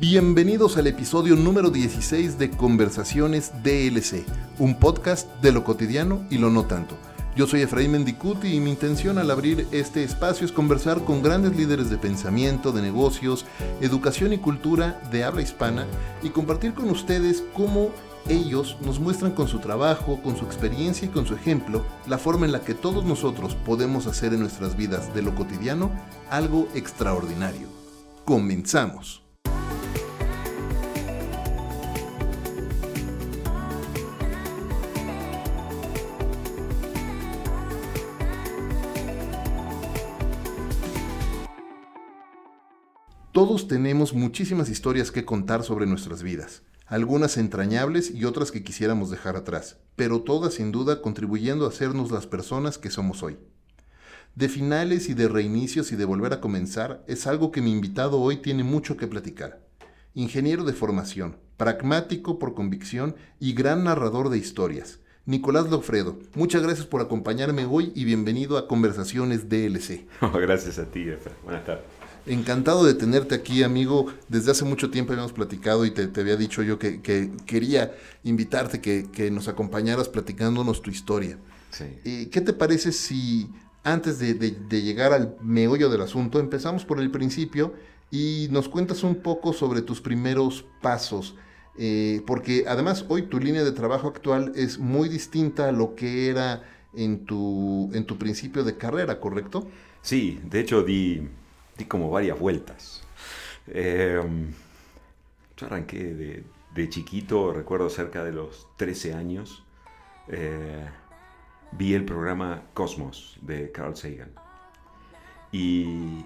Bienvenidos al episodio número 16 de Conversaciones DLC, un podcast de lo cotidiano y lo no tanto. Yo soy Efraín Mendicuti y mi intención al abrir este espacio es conversar con grandes líderes de pensamiento, de negocios, educación y cultura de habla hispana y compartir con ustedes cómo ellos nos muestran con su trabajo, con su experiencia y con su ejemplo la forma en la que todos nosotros podemos hacer en nuestras vidas de lo cotidiano algo extraordinario. Comenzamos. Todos tenemos muchísimas historias que contar sobre nuestras vidas algunas entrañables y otras que quisiéramos dejar atrás, pero todas sin duda contribuyendo a hacernos las personas que somos hoy. De finales y de reinicios y de volver a comenzar es algo que mi invitado hoy tiene mucho que platicar. Ingeniero de formación, pragmático por convicción y gran narrador de historias. Nicolás Lofredo, muchas gracias por acompañarme hoy y bienvenido a Conversaciones DLC. gracias a ti. Buenas tardes. Encantado de tenerte aquí, amigo. Desde hace mucho tiempo habíamos platicado y te, había dicho yo que, quería invitarte, que, nos acompañaras platicándonos tu historia. Sí. ¿Qué te parece si antes de, llegar al meollo del asunto, empezamos por el principio y nos cuentas un poco sobre tus primeros pasos? Eh, porque además hoy tu línea de trabajo actual es muy distinta a lo que era en tu, en tu principio de carrera, ¿correcto? Sí, de hecho di como varias vueltas. Em, yo arranqué de, chiquito, recuerdo cerca de los 13 años, eh, vi el programa Cosmos de Carl Sagan. Y,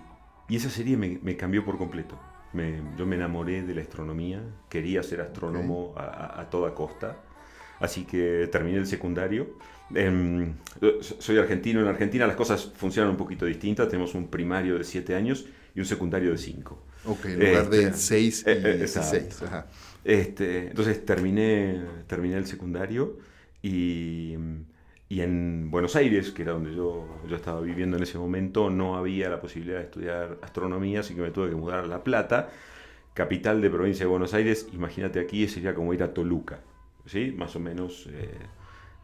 esa serie me, cambió por completo. yo me enamoré de la astronomía, quería ser astrónomo a, toda costa, así que terminé el secundario. Em, soy argentino, en Argentina las cosas funcionan un poquito distintas, tenemos un primario de 7 años y un secundario de 5. Ok, en lugar de 6 este, y 6. Eh, eh, este, entonces terminé, terminé el secundario y, y, en Buenos Aires, que era donde yo, yo estaba viviendo en ese momento, no había la posibilidad de estudiar astronomía, así que me tuve que mudar a La Plata, capital de provincia de Buenos Aires. Imagínate aquí, sería como ir a Toluca, ¿sí? Más o menos,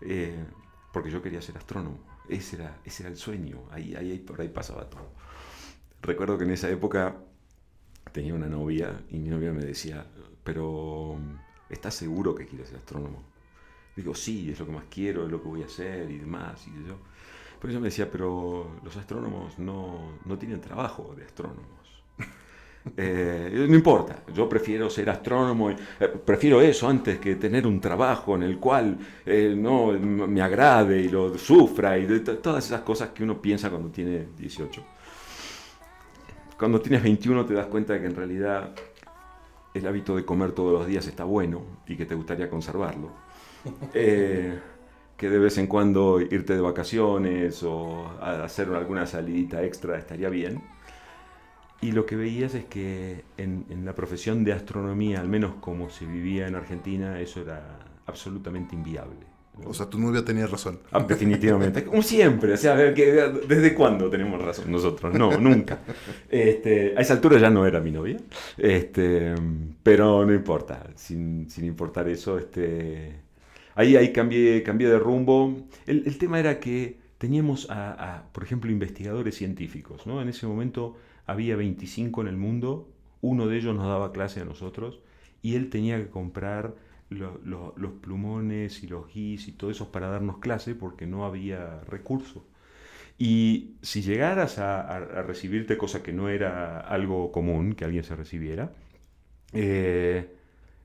eh, porque yo quería ser astrónomo. Ese era, ese era el sueño, ahí, ahí, por ahí pasaba todo recuerdo que en esa época tenía una novia y mi novia me decía, pero ¿estás seguro que quieres ser astrónomo? Digo, sí, es lo que más quiero, es lo que voy a hacer y demás. Y yo. Pero ella me decía, pero los astrónomos no, tienen trabajo de astrónomos. Eh, no importa, yo prefiero ser astrónomo, eh, prefiero eso antes que tener un trabajo en el cual eh, no me agrade y lo sufra y de todas esas cosas que uno piensa cuando tiene 18 cuando tienes 21 te das cuenta de que en realidad el hábito de comer todos los días está bueno y que te gustaría conservarlo. Que de vez en cuando irte de vacaciones o hacer alguna salidita extra estaría bien. Y lo que veías es que en, en, la profesión de astronomía, al menos como se vivía en Argentina, eso era absolutamente inviable. O sea, tu novia tenía razón. Ah, definitivamente. Como siempre. O sea, ¿desde cuándo tenemos razón nosotros? No, nunca. Este, a esa altura ya no era mi novia. Este, pero no importa. Sin, importar eso, este, ahí, ahí cambié, cambié de rumbo. El, tema era que teníamos, a, por ejemplo, investigadores científicos. ¿no? En ese momento había 25 en el mundo. Uno de ellos nos daba clase a nosotros. Y él tenía que comprar los plumones y los guis y todo eso para darnos clase porque no había recursos. Y si llegaras a, recibirte, cosa que no era algo común que alguien se recibiera, eh,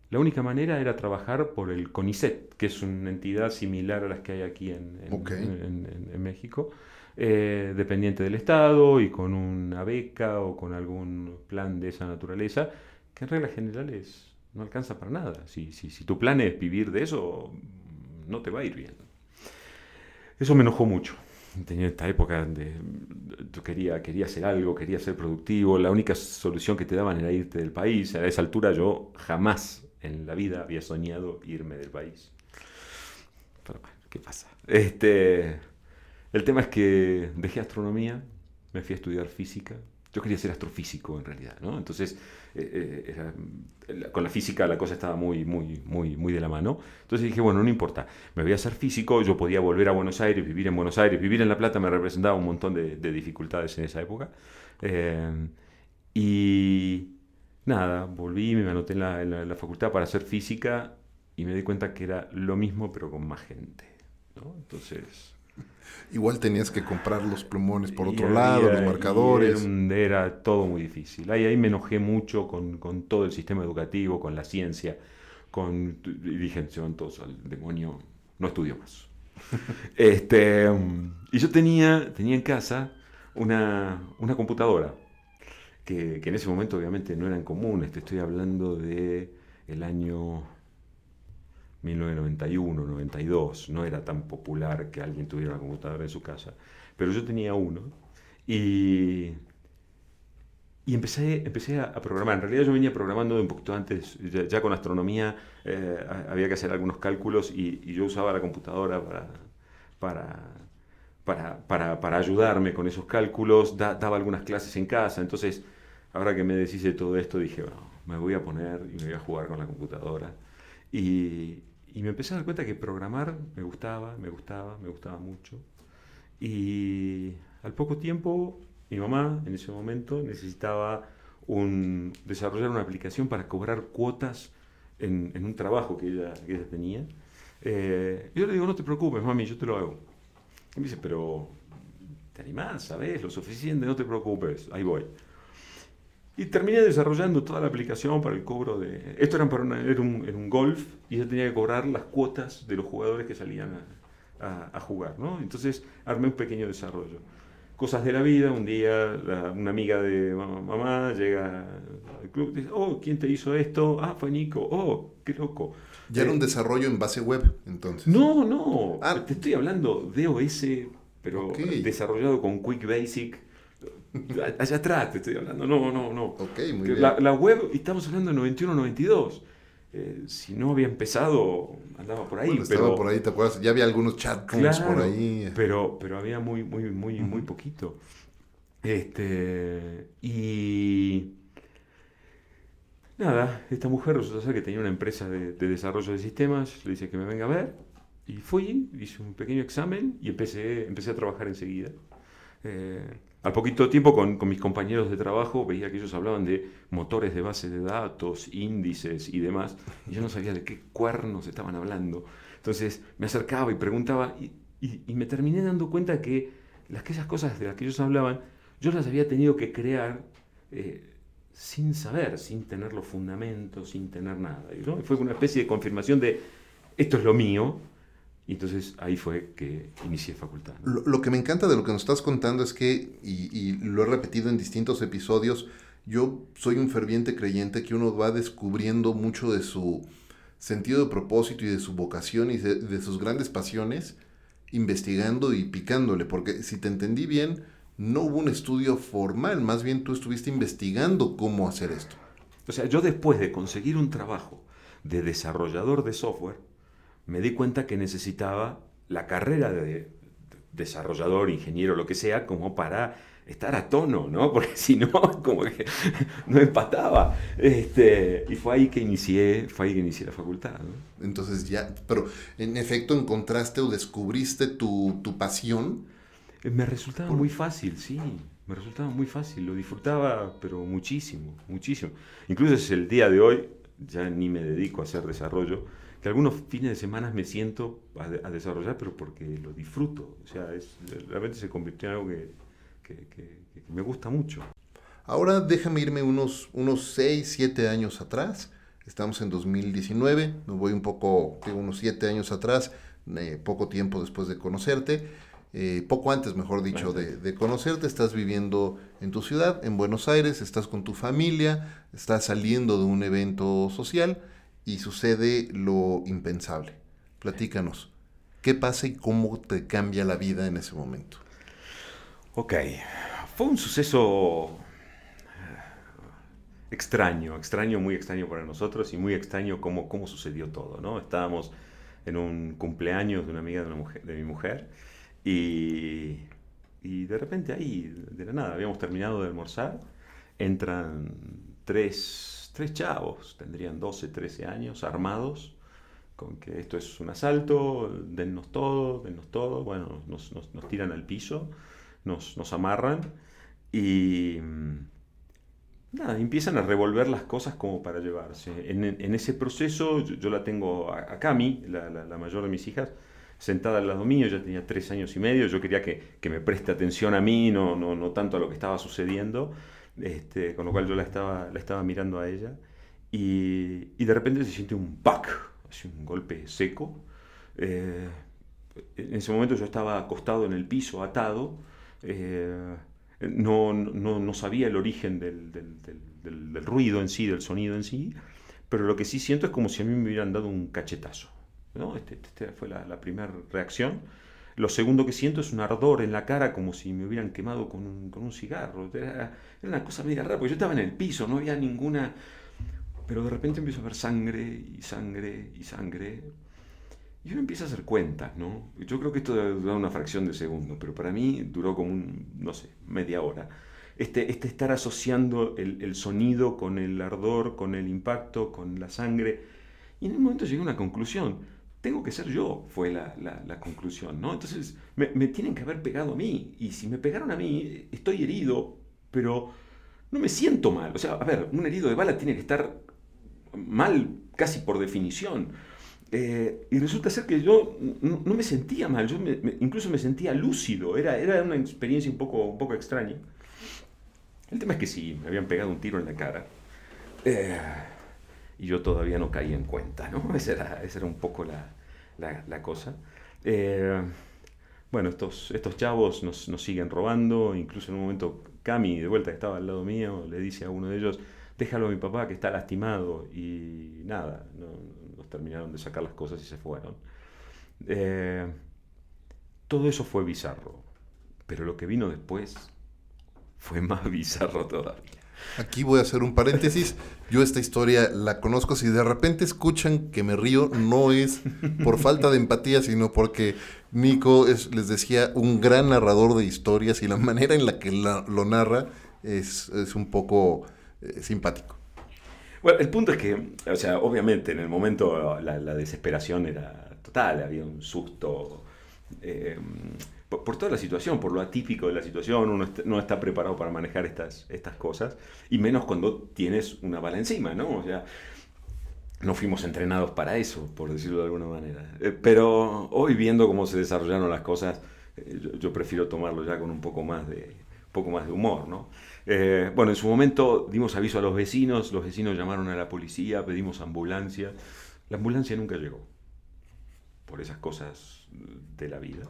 la única manera era trabajar por el CONICET, que es una entidad similar a las que hay aquí en, en, México, eh, dependiente del Estado y con una beca o con algún plan de esa naturaleza, que en regla general es no alcanza para nada. Si, si, si tu plan es vivir de eso, no te va a ir bien. Eso me enojó mucho. Tenía esta época donde quería, quería hacer algo, quería ser productivo. La única solución que te daban era irte del país. A esa altura yo jamás en la vida había soñado irme del país. Pero bueno, ¿qué pasa? Este, el tema es que dejé astronomía, me fui a estudiar física. yo quería ser astrofísico en realidad, ¿no? Entonces, eh, eh, con la física la cosa estaba muy, muy, muy, muy de la mano. Entonces dije, bueno, no importa, me voy a hacer físico, yo podía volver a Buenos Aires, vivir en Buenos Aires, vivir en La Plata me representaba un montón de, dificultades en esa época. Eh, y nada, volví, me anoté en la, en la facultad para hacer física y me di cuenta que era lo mismo pero con más gente, ¿no? Entonces Igual tenías que comprar los plumones por otro lado, los marcadores. Era, todo muy difícil. Ahí, ahí me enojé mucho con, todo el sistema educativo, con la ciencia, con, y dije, se van todos al demonio, no estudio más. este, y yo tenía, tenía en casa una, computadora, que, que, en ese momento obviamente no eran comunes, te estoy hablando de el año 1991, 92, no era tan popular que alguien tuviera una computadora en su casa, pero yo tenía uno y, y empecé, empecé a, programar. En realidad yo venía programando un poquito antes, ya, con astronomía eh, había que hacer algunos cálculos y, yo usaba la computadora para, para, para, para, ayudarme con esos cálculos, daba algunas clases en casa, entonces ahora que me decís de todo esto dije, bueno, me voy a poner y me voy a jugar con la computadora. Y, y me empecé a dar cuenta que programar me gustaba, me gustaba, me gustaba mucho. Y al poco tiempo, mi mamá en ese momento necesitaba un, desarrollar una aplicación para cobrar cuotas en, en un trabajo que ella, que ella tenía. Eh, yo le digo, no te preocupes, mami, yo te lo hago. Y me dice, pero te animás, ¿sabes? Lo suficiente, no te preocupes, ahí voy. Y terminé desarrollando toda la aplicación para el cobro de... Esto era, para era, un, un, golf y yo tenía que cobrar las cuotas de los jugadores que salían a, a, jugar, ¿no? Entonces armé un pequeño desarrollo. Cosas de la vida, un día una amiga de mamá llega al club y dice, oh, ¿quién te hizo esto? Ah, fue Nico, oh, qué loco. Ya era un eh, desarrollo en base web, entonces. No, no, ah. te estoy hablando de OS, pero desarrollado con Quick Basic Allá atrás te estoy hablando. No, no, no. Ok, muy bien. La, web, estamos hablando de 91, 92. Eh, si no había empezado, andaba por ahí. Bueno, pero, estaba por ahí, ¿te acuerdas? Ya había algunos chat por ahí. Pero, pero había muy, muy, muy, muy poquito. Este, y nada, esta mujer resulta ser que tenía una empresa de, desarrollo de sistemas, le dice que me venga a ver, y fui, hice un pequeño examen y empecé, empecé a trabajar enseguida. Eh, al poquito tiempo con, mis compañeros de trabajo veía que ellos hablaban de motores de base de datos, índices y demás, y yo no sabía de qué cuernos estaban hablando. Entonces me acercaba y preguntaba y, me terminé dando cuenta que las aquellas cosas de las que ellos hablaban, yo las había tenido que crear eh, sin saber, sin tener los fundamentos, sin tener nada. ¿no? Fue una especie de confirmación de esto es lo mío, y entonces ahí fue que inicié facultad. Lo, que me encanta de lo que nos estás contando es que, y, lo he repetido en distintos episodios, yo soy un ferviente creyente que uno va descubriendo mucho de su sentido de propósito y de su vocación y de, sus grandes pasiones investigando y picándole, porque si te entendí bien, no hubo un estudio formal, más bien tú estuviste investigando cómo hacer esto. O sea, yo después de conseguir un trabajo de desarrollador de software, me di cuenta que necesitaba la carrera de desarrollador, ingeniero, lo que sea, como para estar a tono, ¿no? Porque si no, como que no empataba. Este, y fue ahí que inicié, fue ahí que inicié la facultad. Entonces ya, pero en efecto encontraste o descubriste tu, pasión. Eh, me resultaba muy fácil, sí. Me resultaba muy fácil, lo disfrutaba, pero muchísimo, muchísimo. Incluso es el día de hoy, ya ni me dedico a hacer desarrollo, que algunos fines de semana me siento a, desarrollar, pero porque lo disfruto. O sea, es, realmente se convirtió en algo que, me gusta mucho. Ahora déjame irme unos, unos 6, 7 años atrás. Estamos en 2019, me voy un poco, digo, unos 7 años atrás, eh, poco tiempo después de conocerte. Eh, poco antes, mejor dicho, de, de, conocerte, estás viviendo en tu ciudad, en Buenos Aires, estás con tu familia, estás saliendo de un evento social y sucede lo impensable. Platícanos, ¿qué pasa y cómo te cambia la vida en ese momento? Ok, fue un suceso eh, extraño, extraño, muy extraño para nosotros y muy extraño cómo, cómo sucedió todo, ¿no? Estábamos en un cumpleaños de una amiga de, una mujer, de mi mujer y, Y de repente ahí, de la nada, habíamos terminado de almorzar, entran tres, tres chavos, tendrían 12, 13 años, armados, con que esto es un asalto, dennos todo, dennos todo, bueno, nos, tiran al piso, nos, nos amarran y nada, empiezan a revolver las cosas como para llevarse. En, ese proceso yo, la tengo a, Cami, la, la, mayor de mis hijas, sentada al lado mío, ya tenía tres años y medio, yo quería que, que me preste atención a mí, no, no, no, tanto a lo que estaba sucediendo, este, con lo cual yo la estaba, mirando a ella, y, de repente se siente un pack, así un golpe seco. Eh, en ese momento yo estaba acostado en el piso, atado, eh, no, no, no, sabía el origen del, ruido en sí, del sonido en sí, pero lo que sí siento es como si a mí me hubieran dado un cachetazo. ¿no? Esta este fue la primera reacción. Lo segundo que siento es un ardor en la cara, como si me hubieran quemado con un, con un cigarro. Era, era, una cosa media rara, porque yo estaba en el piso, no había ninguna... Pero de repente empiezo a ver sangre y sangre y sangre y uno empieza a hacer cuentas, ¿no? Yo creo que esto debe durar una fracción de segundo, pero para mí duró como un, no sé, media hora. Este, este estar asociando el, sonido con el ardor, con el impacto, con la sangre. Y en un momento llegué a una conclusión. Tengo que ser yo, fue la, conclusión, ¿no? Entonces me, me, tienen que haber pegado a mí. Y si me pegaron a mí, estoy herido, pero no me siento mal. O sea, a ver, un herido de bala tiene que estar mal casi por definición. Eh, y resulta ser que yo no, me sentía mal, yo incluso me sentía lúcido, era, era una experiencia un poco, un poco extraña. El tema es que sí, me habían pegado un tiro en la cara. Eh, y yo todavía no caí en cuenta, ¿no? Esa era, esa era un poco la, la, cosa. Eh, bueno, estos, estos chavos nos, nos, siguen robando, incluso en un momento Cami, de vuelta que estaba al lado mío, le dice a uno de ellos, déjalo a mi papá que está lastimado y nada, no, terminaron de sacar las cosas y se fueron. Eh, todo eso fue bizarro, pero lo que vino después fue más bizarro todavía. Aquí voy a hacer un paréntesis. Yo esta historia la conozco. Si de repente escuchan que me río, no es por falta de empatía, sino porque Nico es, les decía, un gran narrador de historias y la manera en la que lo narra es, un poco eh, simpático. Bueno, el punto es que, o sea, obviamente en el momento la, desesperación era total, había un susto. Eh, por, toda la situación, por lo atípico de la situación, uno no está preparado para manejar estas, estas cosas, y menos cuando tienes una bala encima, ¿no? O sea, no fuimos entrenados para eso, por decirlo de alguna manera. Eh, pero hoy viendo cómo se desarrollaron las cosas, eh, yo, prefiero tomarlo ya con un poco más de, poco más de humor, ¿no? Eh, bueno, en su momento dimos aviso a los vecinos, los vecinos llamaron a la policía, pedimos ambulancia. La ambulancia nunca llegó, por esas cosas de la vida.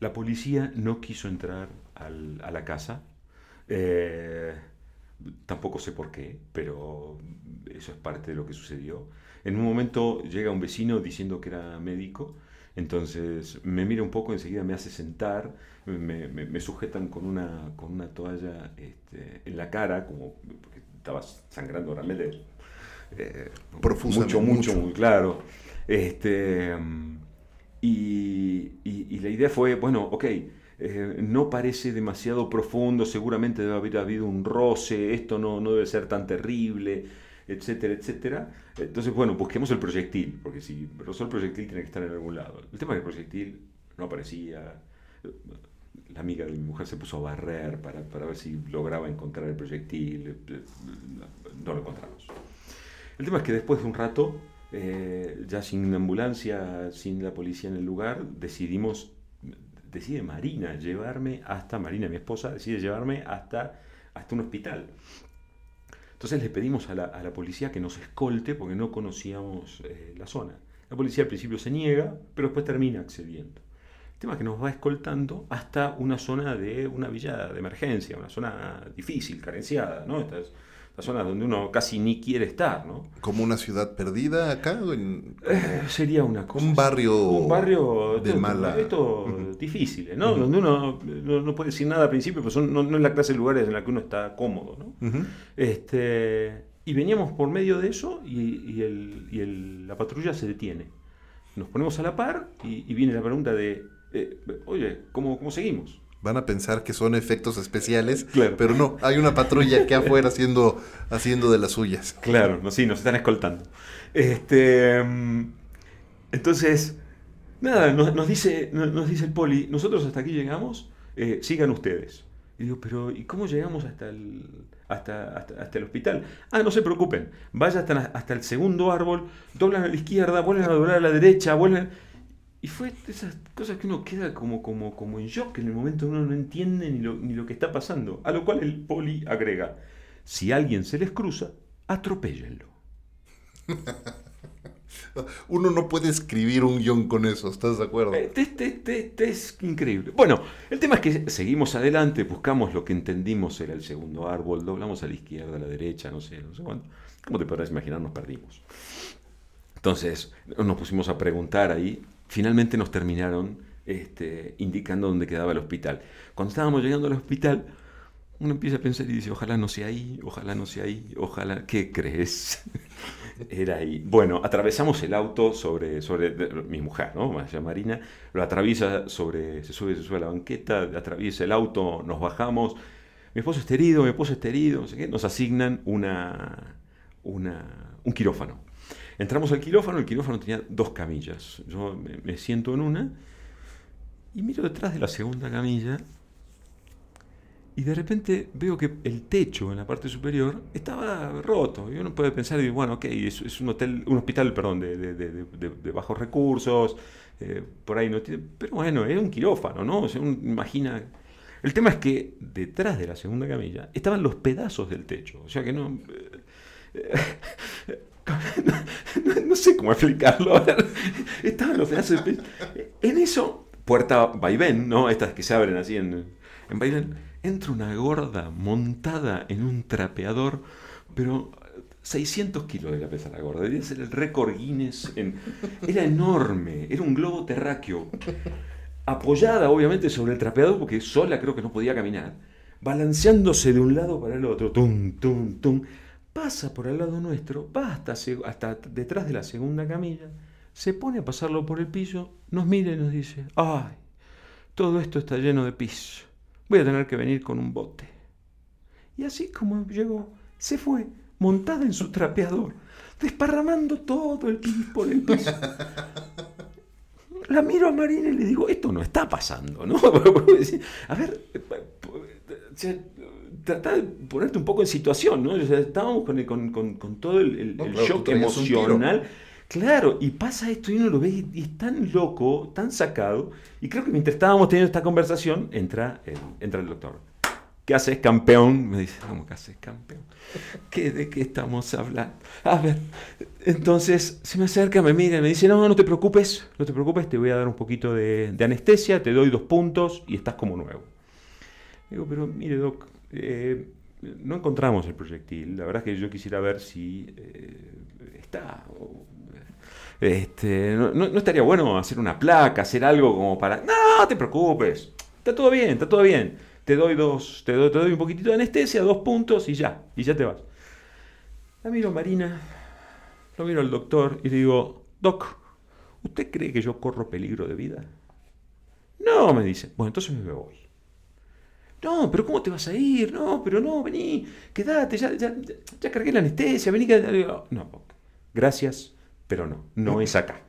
La policía no quiso entrar a la casa. Eh, tampoco sé por qué, pero eso es parte de lo que sucedió. En un momento llega un vecino diciendo que era médico, entonces me mira un poco, enseguida me hace sentar, me, sujetan con una, con una toalla este, en la cara, como porque estaba sangrando realmente eh, mucho, mucho, muy claro. Este, y, y, la idea fue, bueno, ok, eh, no parece demasiado profundo, seguramente debe haber habido un roce, esto no, no debe ser tan terrible, etcétera, etcétera. Entonces, bueno, busquemos el proyectil, porque si rozó el proyectil tiene que estar en algún lado. El tema es que el proyectil no aparecía, la amiga de mi mujer se puso a barrer para, para ver si lograba encontrar el proyectil. No lo encontramos. El tema es que después de un rato, eh, ya sin ambulancia, sin la policía en el lugar, decidimos, decide Marina llevarme hasta, Marina, mi esposa, decide llevarme hasta, hasta un hospital. Entonces le pedimos a la, a la policía que nos escolte porque no conocíamos eh, la zona. La policía al principio se niega, pero después termina accediendo tema que nos va escoltando hasta una zona de una villa de emergencia, una zona difícil, carenciada, ¿no? Estas, zona donde uno casi ni quiere estar, ¿no? ¿Como una ciudad perdida acá? Eh, sería una cosa. Un barrio, un barrio de mala... Esto difícil, ¿no? Donde uno no, puede decir nada al principio, pero no, es la clase de lugares en la que uno está cómodo, ¿no? este, y veníamos por medio de eso y, el, la patrulla se detiene. Nos ponemos a la par y viene la pregunta de eh, oye, ¿cómo, ¿cómo seguimos? Van a pensar que son efectos especiales, Claro. pero no, hay una patrulla aquí afuera haciendo, haciendo de las suyas. Claro, no, sí, nos están escoltando. Este, mm, entonces, nada, nos, nos dice, nos, dice el poli, nosotros hasta aquí llegamos, eh, sigan ustedes. Y digo, pero ¿y cómo llegamos hasta el, hasta, hasta, hasta el hospital? Ah, no se preocupen, vaya hasta, hasta el segundo árbol, doblan a la izquierda, vuelven a doblar a la derecha, vuelven... Y fue de esas cosas que uno queda como, como, como en shock, en el momento uno no entiende ni lo, ni lo que está pasando. A lo cual el poli agrega, si alguien se les cruza, atropéllenlo. Uno no puede escribir un guion con eso, ¿estás de acuerdo? Eh, te- te- te- te es increíble. Bueno, el tema es que seguimos adelante, buscamos lo que entendimos era el segundo árbol, doblamos a la izquierda, a la derecha, no sé, no sé cuánto. Como te podrás imaginar, nos perdimos. Entonces nos pusimos a preguntar ahí. Finalmente nos terminaron este, indicando dónde quedaba el hospital. Cuando estábamos llegando al hospital, uno empieza a pensar y dice, ojalá no sea ahí, ojalá no sea ahí, ojalá, ¿qué crees? Era ahí. Bueno, atravesamos el auto sobre, sobre mi mujer, ¿no? Maya Marina, lo atraviesa sobre, se sube, se sube a la banqueta, atraviesa el auto, nos bajamos. Mi esposo está herido, mi esposo está herido, no sé qué. Nos asignan una, una, un quirófano. Entramos al quirófano, el quirófano tenía dos camillas. Yo me, siento en una y miro detrás de la segunda camilla y de repente veo que el techo en la parte superior estaba roto. Y uno puede pensar, y, bueno, ok, es, un hotel, un hospital, perdón, de, de- de- bajos recursos, eh, por ahí no tiene. Pero bueno, era un quirófano, ¿no? O imagina. El tema es que detrás de la segunda camilla estaban los pedazos del techo. O sea que no. No, sé cómo explicarlo. Estaban los pedazos de. En eso, puerta vaivén, ¿no? Estas que se abren así en, en vaivén. Entra una gorda montada en un trapeador, pero 600 kilos de la pesa la gorda. Debía ser el récord Guinness. era enorme, era un globo terráqueo. Apoyada, obviamente, sobre el trapeador, porque sola creo que no podía caminar. Balanceándose de un lado para el otro. Tum, tum, tum. Pasa por al lado nuestro, va hasta, hasta detrás de la segunda camilla, se pone a pasarlo por el piso, nos mira y nos dice, ay, todo esto está lleno de pis. Voy a tener que venir con un bote. Y así como llegó, se fue, montada en su trapeador, desparramando todo el pis por el piso. La miro a Marina y le digo, esto no está pasando, ¿no? a ver, o sea, trata de ponerte un poco en situación, ¿no? O sea, estábamos con, el- con- con- con todo el, el- No, el claro, tú shock emocional. Claro, y pasa esto y uno lo ve y, y es tan loco, tan sacado. Y creo que mientras estábamos teniendo esta conversación, entra el, entra el doctor. ¿Qué haces, campeón? Me dice, ¿cómo que haces, campeón? ¿Qué, ¿De qué estamos hablando? A ver, entonces se me acerca, me mira y me dice, no, no te preocupes, no te preocupes, te voy a dar un poquito de, de anestesia, te doy dos puntos y estás como nuevo. Digo, pero mire, Doc, eh, no encontramos el proyectil. La verdad es que yo quisiera ver si eh, está. este, no, no- no estaría bueno hacer una placa, hacer algo como para. No, te preocupes. Está todo bien, está todo bien. Te doy dos, te doy, te doy un poquitito de anestesia, dos puntos y ya, y ya te vas. La miro a Marina, lo miro al doctor y le digo, Doc, ¿usted cree que yo corro peligro de vida? No, me dice. Bueno, entonces me voy. No, pero ¿cómo te vas a ir? No, pero no, vení, quédate, ya, cargué la anestesia, vení, digo, No, gracias, pero no, no es acá.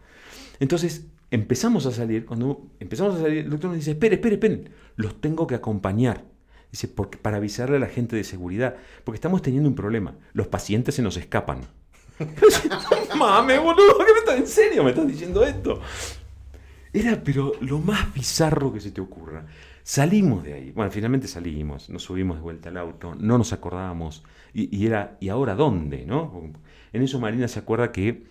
Entonces empezamos a salir, cuando empezamos a salir, el doctor nos dice, espere, espere, esperen, los tengo que acompañar. Dice, porque, para avisarle a la gente de seguridad, porque estamos teniendo un problema, los pacientes se nos escapan. Mame, boludo, ¿qué me estás, en serio me estás diciendo esto? Era, pero lo más bizarro que se te ocurra. Salimos de ahí. Bueno, finalmente salimos, nos subimos de vuelta al auto, no nos acordábamos. Y, era, ¿y ahora dónde? ¿no? En eso Marina se acuerda que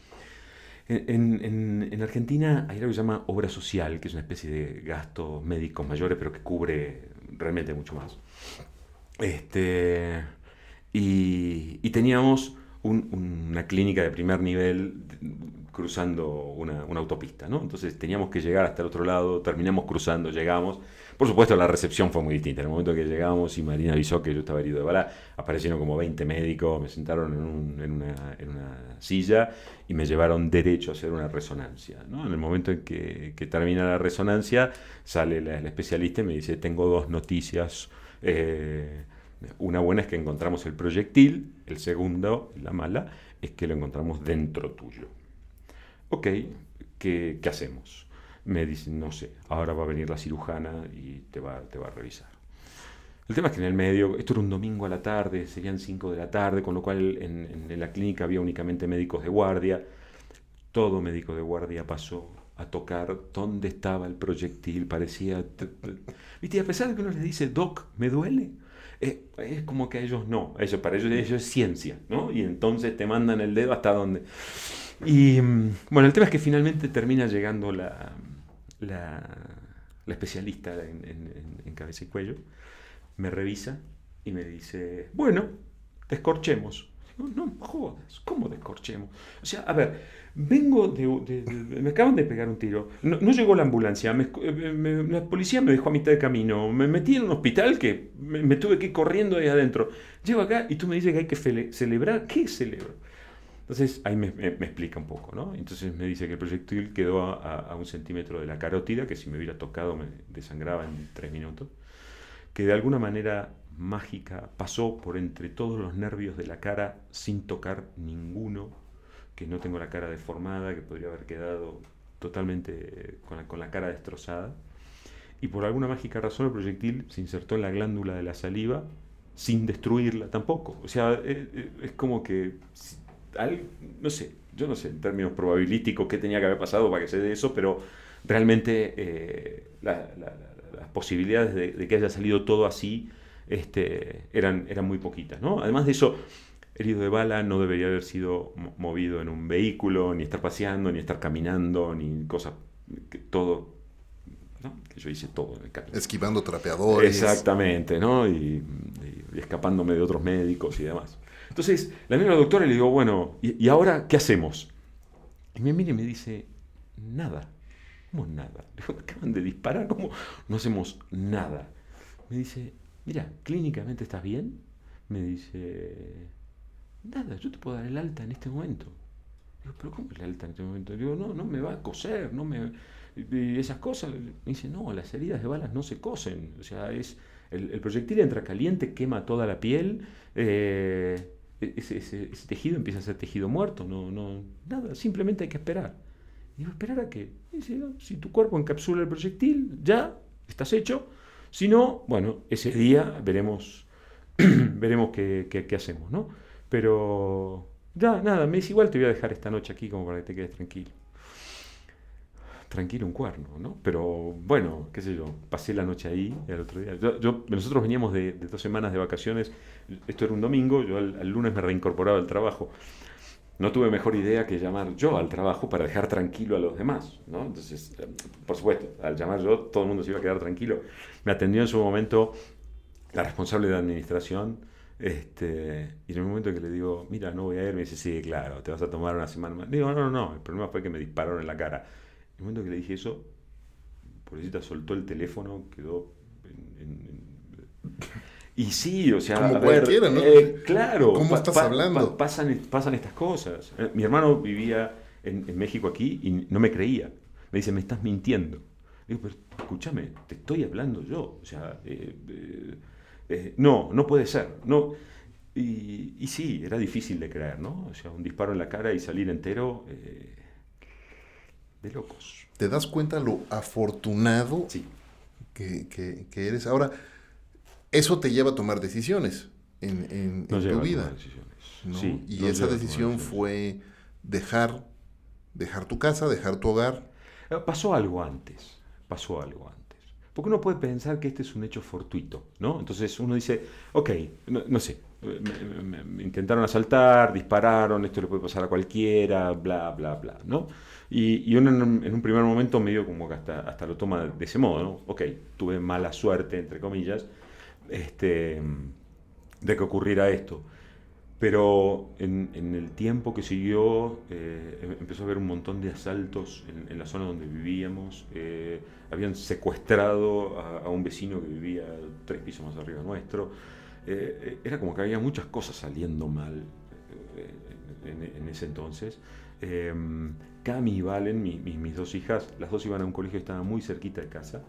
en, en- en Argentina hay algo que se llama obra social, que es una especie de gastos médicos mayores, pero que cubre realmente mucho más. Este, y, y teníamos un- una clínica de primer nivel cruzando una, una, autopista, ¿no? Entonces teníamos que llegar hasta el otro lado, terminamos cruzando, llegamos. Por supuesto, la recepción fue muy distinta. En el momento que llegamos y Marina avisó que yo estaba herido de bala, aparecieron como 20 médicos, me sentaron en, un, en, una, silla y me llevaron derecho a hacer una resonancia. En el momento en que, termina la resonancia, sale la, especialista y me dice, tengo dos noticias. Eh, una buena es que encontramos el proyectil, el segundo, la mala, es que lo encontramos dentro tuyo. Ok, ¿qué, qué hacemos? Me dicen, no sé, ahora va a venir la cirujana y te va, te va a revisar. El tema es que en el medio, esto era un domingo a la tarde, serían 5 de la tarde, con lo cual en, la clínica había únicamente médicos de guardia. Todo médico de guardia pasó a tocar dónde estaba el proyectil, parecía... ¿Viste? Y a pesar de que uno les dice, Doc, ¿me duele? Es como que a ellos no, eso, para ellos, ellos es ciencia, ¿no? Y entonces te mandan el dedo hasta donde... Y mm, bueno, el tema es que finalmente termina llegando la, la, especialista en, cabeza y cuello, me revisa y me dice, bueno, descorchemos. No, jodas, ¿cómo descorchemos? O sea, a ver, vengo de, me acaban de pegar un tiro, no, llegó la ambulancia, me, la policía me dejó a mitad de camino, me metí en un hospital que me, me tuve que ir corriendo ahí adentro. Llego acá y tú me dices que hay que celebrar, ¿qué celebro? Entonces ahí me, me, explica un poco, ¿no? Entonces me dice que el proyectil quedó a, un centímetro de la carótida, que si me hubiera tocado me desangraba en tres minutos, que de alguna manera mágica pasó por entre todos los nervios de la cara sin tocar ninguno, que no tengo la cara deformada, que podría haber quedado totalmente con la, con la cara destrozada. Y por alguna mágica razón el proyectil se insertó en la glándula de la saliva sin destruirla tampoco. O sea, es, es como que al, no sé, yo no sé en términos probabilísticos qué tenía que haber pasado para que se dé eso, pero realmente eh, la, la, las posibilidades de, de, que haya salido todo así este, eran, eran muy poquitas. ¿no? Además de eso, herido de bala no debería haber sido movido en un vehículo, ni estar paseando, ni estar caminando, ni cosas, que todo, ¿no? que yo hice todo en el carro. Esquivando trapeadores. Exactamente, ¿no? Y, y, y escapándome de otros médicos y demás. Entonces, la miro a la doctora le digo, bueno, ¿y, ¿y, ahora qué hacemos? Y me mira y me dice, nada. ¿Cómo nada? Le digo, acaban de disparar, ¿cómo no hacemos nada? Me dice, mira, clínicamente estás bien. Me dice, nada, yo te puedo dar el alta en este momento. Digo, pero ¿cómo el alta en este momento? Digo, no, no me va a coser, no me... Y esas cosas. Me dice, no, las heridas de balas no se cosen. O sea, es... El, el proyectil entra caliente, quema toda la piel. Eh, ese, ese, ese, tejido empieza a ser tejido muerto, no, no, nada, simplemente hay que esperar. Y ¿esperar a qué? Si tu cuerpo encapsula el proyectil, ya estás hecho. Si no, bueno, ese día veremos, veremos qué, qué, qué, hacemos, ¿no? Pero ya, nada, me dice, igual te voy a dejar esta noche aquí como para que te quedes tranquilo tranquilo un cuerno, ¿no? Pero bueno, qué sé yo, pasé la noche ahí el otro día. Yo, nosotros veníamos de, de, dos semanas de vacaciones, esto era un domingo, yo al, al, lunes me reincorporaba al trabajo. No tuve mejor idea que llamar yo al trabajo para dejar tranquilo a los demás, ¿no? Entonces, por supuesto, al llamar yo, todo el mundo se iba a quedar tranquilo. Me atendió en su momento la responsable de administración, este, y en el momento que le digo, mira, no voy a ir, me dice, sí, claro, te vas a tomar una semana más. Digo, no, no, no, el problema fue que me dispararon en la cara el momento que le dije eso, pobrecita soltó el teléfono, quedó en, en, en... Y sí, o sea, Como cualquiera, ver, ¿no? eh, claro, ¿Cómo estás pa, hablando? Pa, pasan, pasan estas cosas. Eh, mi hermano vivía en, en, México aquí y no me creía. Me dice, me estás mintiendo. Digo, pero escúchame, te estoy hablando yo. O sea, eh, eh, eh no, no puede ser. No. Y, y, sí, era difícil de creer, ¿no? O sea, un disparo en la cara y salir entero eh, de locos. ¿Te das cuenta lo afortunado sí. que, que, que, eres? Ahora, eso te lleva a tomar decisiones en, en tu vida. ¿no? Sí, y esa decisión fue dejar, dejar tu casa, dejar tu hogar. Eh, pasó algo antes, pasó algo antes. Porque uno puede pensar que este es un hecho fortuito, ¿no? Entonces uno dice, ok, no, no sé, me, me, me, intentaron asaltar, dispararon, esto le puede pasar a cualquiera, bla, bla, bla, ¿no? Y, y uno en, en, un primer momento medio como que hasta, hasta lo toma de ese modo, ¿no? Ok, tuve mala suerte, entre comillas, este, de que ocurriera esto. Pero en, el tiempo que siguió eh, em, empezó a haber un montón de asaltos en, la zona donde vivíamos. Eh, habían secuestrado a, un vecino que vivía tres pisos más arriba nuestro. Eh, era como que había muchas cosas saliendo mal en, ese entonces. Em, Cami y Valen, mis dos hijas, las dos iban a un colegio que estaba muy cerquita de casa.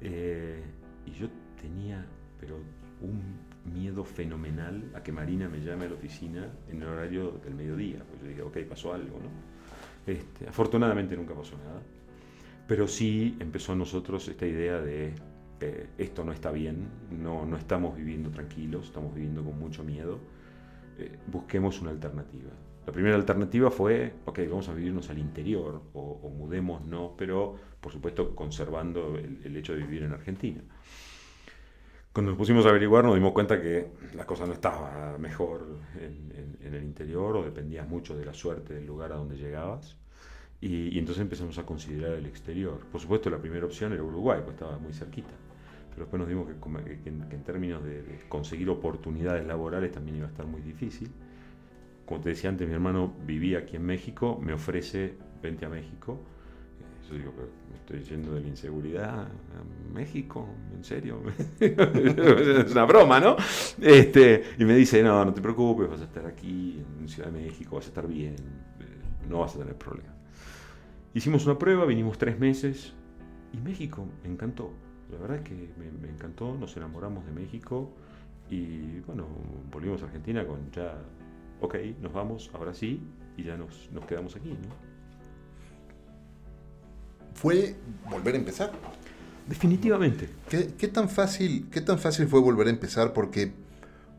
y yo tenía, pero un miedo fenomenal a que Marina me llame a la oficina en el horario del mediodía. Pues yo dije, ok, pasó algo, ¿no? Este, afortunadamente nunca pasó nada. Pero sí empezó a nosotros esta idea de eh, esto no está bien, no, no estamos viviendo tranquilos, estamos viviendo con mucho miedo, eh, busquemos una alternativa. La primera alternativa fue, ok, vamos a vivirnos al interior o, o mudémonos, pero por supuesto conservando el hecho de vivir en Argentina. Cuando nos pusimos a averiguar nos dimos cuenta que la cosa no estaba mejor en, el interior o dependía mucho de la suerte del lugar a donde llegabas. Y, entonces empezamos a considerar el exterior. Por supuesto la primera opción era Uruguay, pues estaba muy cerquita. Pero después nos dimos que, en, términos de, de, conseguir oportunidades laborales también iba a estar muy difícil. Como te decía antes, mi hermano vivía aquí en México, me ofrece, vente a México yo digo, pero me estoy yendo de la inseguridad a México, ¿en serio? es una broma, ¿no? Este, y me dice, no, no te preocupes, vas a estar aquí en Ciudad de México, vas a estar bien, eh, no vas a tener problemas. Hicimos una prueba, vinimos tres meses y México me encantó. La verdad es que me, encantó, nos enamoramos de México y bueno, volvimos a Argentina con ya, ok, nos vamos, ahora sí, y ya nos, nos quedamos aquí, ¿no? fue volver a empezar. Definitivamente. ¿Qué, tan fácil, ¿Qué tan fácil fue volver a empezar? Porque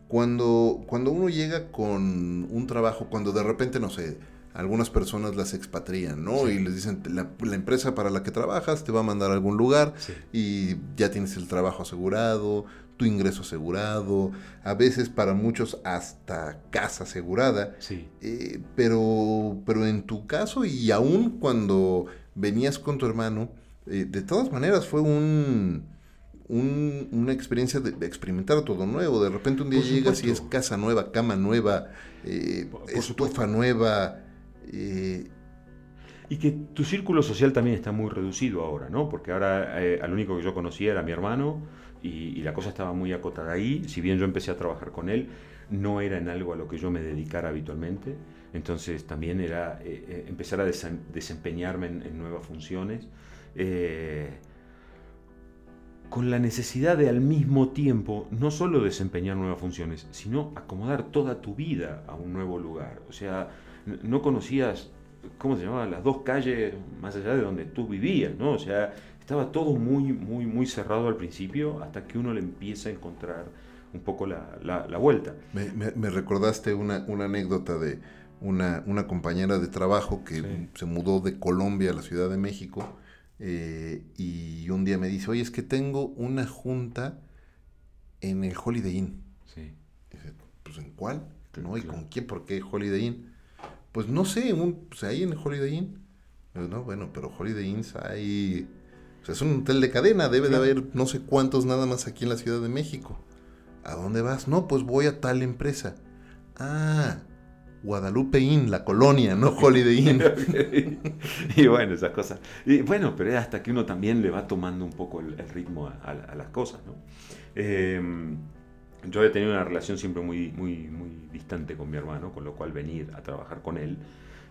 cuando, cuando uno llega con un trabajo, cuando de repente, no sé, algunas personas las expatrian, ¿no? Y les dicen, la, empresa para la que trabajas te va a mandar a algún lugar y ya tienes el trabajo asegurado, tu ingreso asegurado, a veces para muchos hasta casa asegurada. Sí. Eh, pero, pero en tu caso y aún cuando venías con tu hermano, eh, de todas maneras fue un, una experiencia de, experimentar todo nuevo. De repente un día llegas y es casa nueva, cama nueva, eh, estufa nueva. Eh, y que tu círculo social también está muy reducido ahora, ¿no? Porque ahora eh, al único que yo conocía era mi hermano y, la cosa estaba muy acotada ahí. Si bien yo empecé a trabajar con él, no era en algo a lo que yo me dedicara habitualmente. Entonces también era eh, eh, empezar a desempeñarme en, nuevas funciones, con la necesidad de al mismo tiempo no solo desempeñar nuevas funciones, sino acomodar toda tu vida a un nuevo lugar. O sea, no conocías, ¿cómo se llamaba? Las dos calles más allá de donde tú vivías, ¿no? O sea, estaba todo muy, muy, muy cerrado al principio hasta que uno le empieza a encontrar un poco la, vuelta. Me, recordaste una, una anécdota de una, una compañera de trabajo que se mudó de Colombia a la Ciudad de México eh, y un día me dice, oye, es que tengo una junta en el Holiday Inn. Sí. Dice, pues ¿en cuál? ¿No? ¿Y con quién? ¿Por qué Holiday Inn? Pues no sé, un, pues ahí en el Holiday Inn. no, bueno, pero Holiday Inns hay... O sea, es un hotel de cadena, debe de haber no sé cuántos nada más aquí en la Ciudad de México. ¿A dónde vas? No, pues voy a tal empresa. Ah, Guadalupe Inn, la colonia, no Holiday Inn. y bueno, esas cosas. Y bueno, pero es hasta que uno también le va tomando un poco el, ritmo a, las cosas, ¿no? Em, yo he tenido una relación siempre muy, muy, muy distante con mi hermano, con lo cual venir a trabajar con él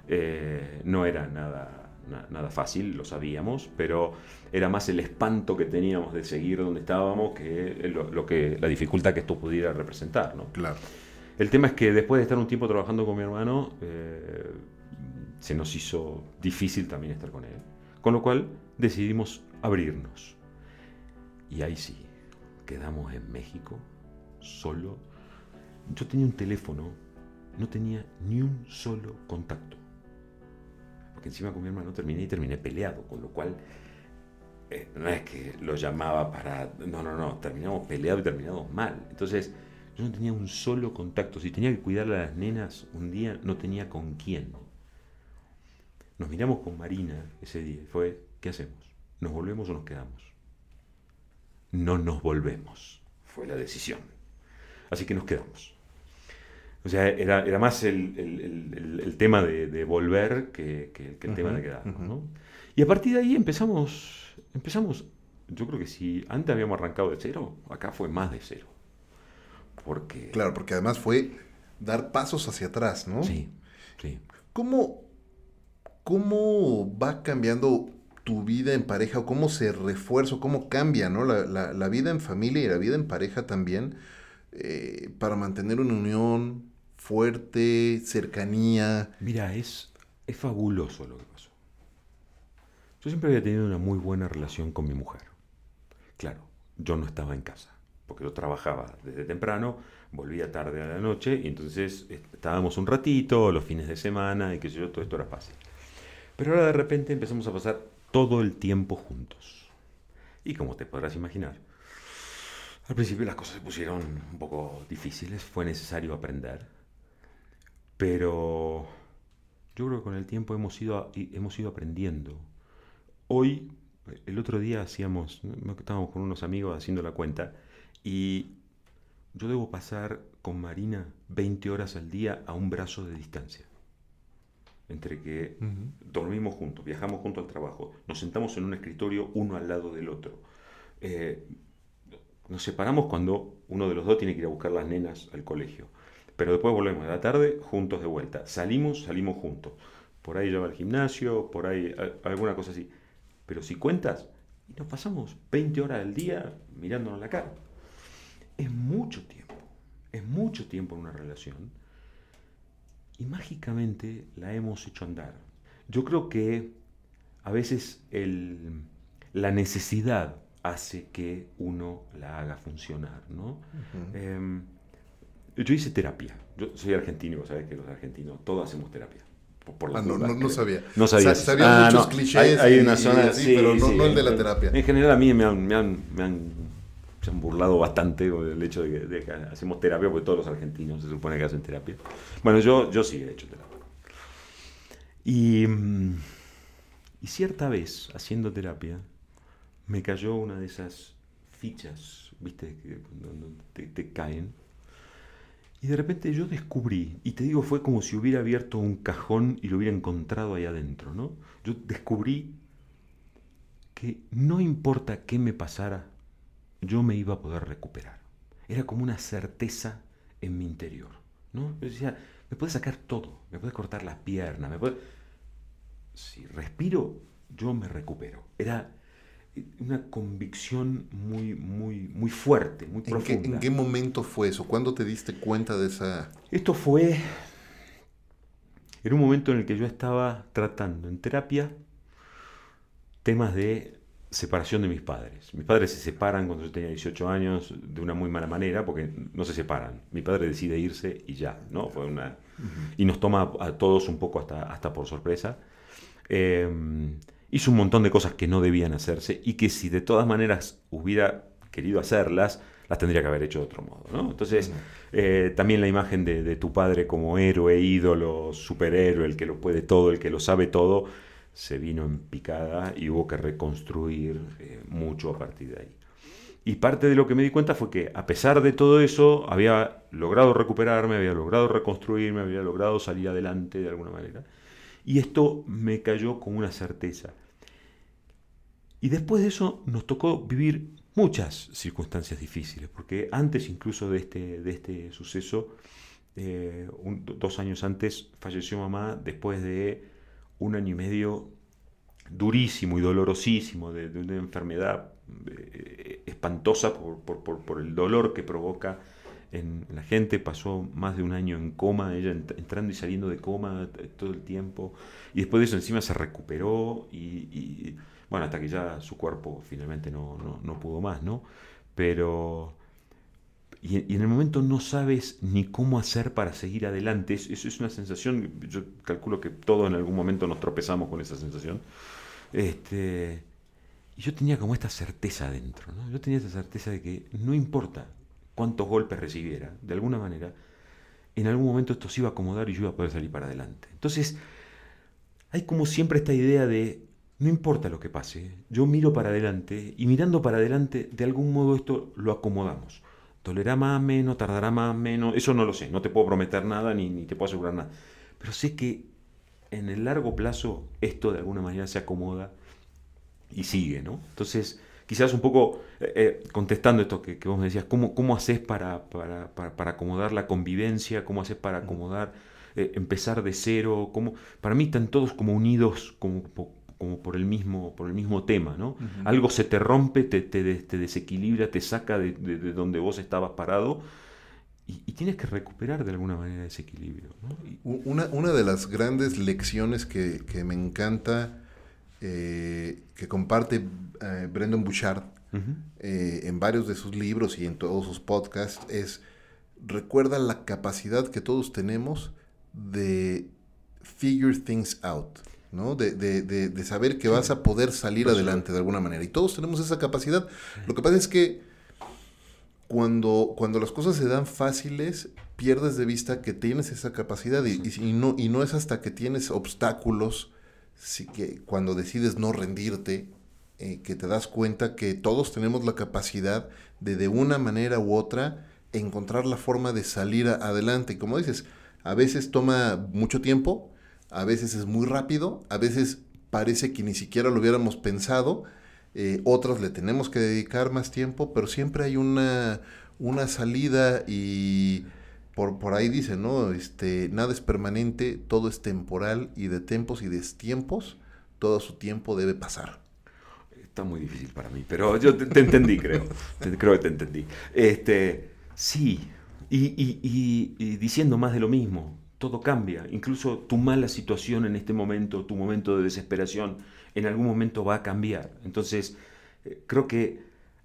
eh, no era nada, nada fácil, lo sabíamos, pero era más el espanto que teníamos de seguir donde estábamos que lo, que la dificultad que esto pudiera representar, ¿no? Claro. El tema es que después de estar un tiempo trabajando con mi hermano, eh, se nos hizo difícil también estar con él. Con lo cual decidimos abrirnos. Y ahí sí, quedamos en México, solo. Yo tenía un teléfono, no tenía ni un solo contacto. Porque encima con mi hermano terminé y terminé peleado, con lo cual eh, no es que lo llamaba para... No, no, no, terminamos peleados y terminamos mal. Entonces yo no tenía un solo contacto. Si tenía que cuidar a las nenas un día, no tenía con quién. Nos miramos con Marina ese día. Fue, ¿qué hacemos? ¿Nos volvemos o nos quedamos? No nos volvemos. Fue la decisión. Así que nos quedamos. O sea, era, era más el, tema de, volver que, el tema de quedarnos. ¿no? Y a partir de ahí empezamos, empezamos, yo creo que si antes habíamos arrancado de cero, acá fue más de cero. Porque... Claro, porque además fue dar pasos hacia atrás, ¿no? Sí, sí. ¿Cómo, cómo va cambiando tu vida en pareja o cómo se refuerza, cómo cambia ¿no? la, vida en familia y la vida en pareja también eh, para mantener una unión fuerte, cercanía? Mira, es, es fabuloso lo que pasó. Yo siempre había tenido una muy buena relación con mi mujer. Claro, yo no estaba en casa, porque yo trabajaba desde temprano, volvía tarde a la noche y entonces estábamos un ratito, los fines de semana y sé yo, todo esto era fácil. Pero ahora de repente empezamos a pasar todo el tiempo juntos. Y como te podrás imaginar, al principio las cosas se pusieron un poco difíciles, fue necesario aprender, pero yo creo que con el tiempo hemos ido, hemos ido aprendiendo. Hoy, el otro día hacíamos, estábamos con unos amigos haciendo la cuenta, y yo debo pasar con Marina 20 horas al día a un brazo de distancia entre que dormimos juntos, viajamos juntos al trabajo, nos sentamos en un escritorio uno al lado del otro. Eh, nos separamos cuando uno de los dos tiene que ir a buscar las nenas al colegio. Pero después volvemos a la tarde juntos de vuelta. Salimos, salimos juntos. Por ahí lleva al gimnasio, por ahí alguna cosa así. Pero si cuentas, nos pasamos 20 horas al día mirándonos la cara. Es mucho tiempo. Es mucho tiempo en una relación y mágicamente la hemos hecho andar. Yo creo que a veces la necesidad hace que uno la haga funcionar. ¿no? Em, yo hice terapia. Yo soy argentino, sabes que los argentinos todos hacemos terapia. Por, ah, no, no, sabía. No sabía. sabía ah, muchos clichés. Hay, una zona, sí, pero no, el de la terapia. En general a mí me han, me han, me han se han burlado bastante del hecho de que, hacemos terapia, porque todos los argentinos se supone que hacen terapia. Bueno, yo, yo sí he hecho terapia. Y, mm, y cierta vez, haciendo terapia, me cayó una de esas fichas, ¿viste? Que te, caen. Y de repente yo descubrí, y te digo, fue como si hubiera abierto un cajón y lo hubiera encontrado ahí adentro, ¿no? Yo descubrí que no importa qué me pasara, yo me iba a poder recuperar. Era como una certeza en mi interior. ¿no? Yo decía, me puede sacar todo, me puede cortar las piernas, me puede... Si respiro, yo me recupero. Era una convicción muy, muy, muy fuerte, muy ¿En profunda. Qué, ¿En qué momento fue eso? ¿Cuándo te diste cuenta de esa...? Esto fue en un momento en el que yo estaba tratando en terapia temas de separación de mis padres. Mis padres se separan cuando yo tenía 18 años de una muy mala manera porque no se separan. Mi padre decide irse y ya, ¿no? Fue una... Y nos toma a todos un poco hasta, hasta por sorpresa. Em, hizo un montón de cosas que no debían hacerse y que si de todas maneras hubiera querido hacerlas, las tendría que haber hecho de otro modo, ¿no? Entonces, eh, también la imagen de, de tu padre como héroe, ídolo, superhéroe, el que lo puede todo, el que lo sabe todo, se vino en picada y hubo que reconstruir eh, mucho a partir de ahí. Y parte de lo que me di cuenta fue que a pesar de todo eso, había logrado recuperarme, había logrado reconstruirme, había logrado salir adelante de alguna manera. Y esto me cayó con una certeza. Y después de eso nos tocó vivir muchas circunstancias difíciles, porque antes incluso de este, de este suceso, eh, dos años antes, falleció mamá después de un año y medio durísimo y dolorosísimo de, una enfermedad eh, espantosa por, el dolor que provoca en la gente. Pasó más de un año en coma, ella entrando y saliendo de coma todo el tiempo. Y después de eso encima se recuperó y, bueno, hasta que ya su cuerpo finalmente no, no, no pudo más, ¿no? Pero y, en el momento no sabes ni cómo hacer para seguir adelante. Eso es, una sensación, yo calculo que todos en algún momento nos tropezamos con esa sensación. Este, y yo tenía como esta certeza adentro, ¿no? yo tenía esta certeza de que no importa cuántos golpes recibiera, de alguna manera, en algún momento esto se iba a acomodar y yo iba a poder salir para adelante. Entonces, hay como siempre esta idea de, no importa lo que pase, yo miro para adelante y mirando para adelante, de algún modo esto lo acomodamos Tolerará más, menos, tardará más, menos, eso no lo sé, no te puedo prometer nada ni, ni te puedo asegurar nada. Pero sé que en el largo plazo esto de alguna manera se acomoda y sigue, ¿no? Entonces, quizás un poco eh, eh, contestando esto que, vos me decías, ¿cómo, cómo haces para, para, acomodar la convivencia? ¿Cómo haces para acomodar, eh, empezar de cero? ¿Cómo? Para mí están todos como unidos como, como por, el mismo, por el mismo tema, ¿no? Algo se te rompe, te, te, desequilibra, te saca de, donde vos estabas parado. Y, tienes que recuperar de alguna manera ese equilibrio. Una, una, de las grandes lecciones que, que me encanta eh, que comparte eh, Brendan Bouchard eh, en varios de sus libros y en todos sus podcasts es recuerda la capacidad que todos tenemos de figure things out, ¿no? De, de, de, saber que vas a poder salir adelante de alguna manera. Y todos tenemos esa capacidad. Lo que pasa es que cuando, cuando las cosas se dan fáciles, pierdes de vista que tienes esa capacidad y, y, no, y no es hasta que tienes obstáculos sí que cuando decides no rendirte, eh, que te das cuenta que todos tenemos la capacidad de de una manera u otra encontrar la forma de salir adelante. Y como dices, a veces toma mucho tiempo, a veces es muy rápido, a veces parece que ni siquiera lo hubiéramos pensado, eh, otras le tenemos que dedicar más tiempo, pero siempre hay una, una salida y por, ahí dice, ¿no? Este, nada es permanente, todo es temporal y de tiempos y destiempos, todo su tiempo debe pasar. Está muy difícil para mí, pero yo te, entendí, creo. creo que te entendí. Este, sí, y, diciendo más de lo mismo, todo cambia. Incluso tu mala situación en este momento, tu momento de desesperación, en algún momento va a cambiar. Entonces, eh, creo que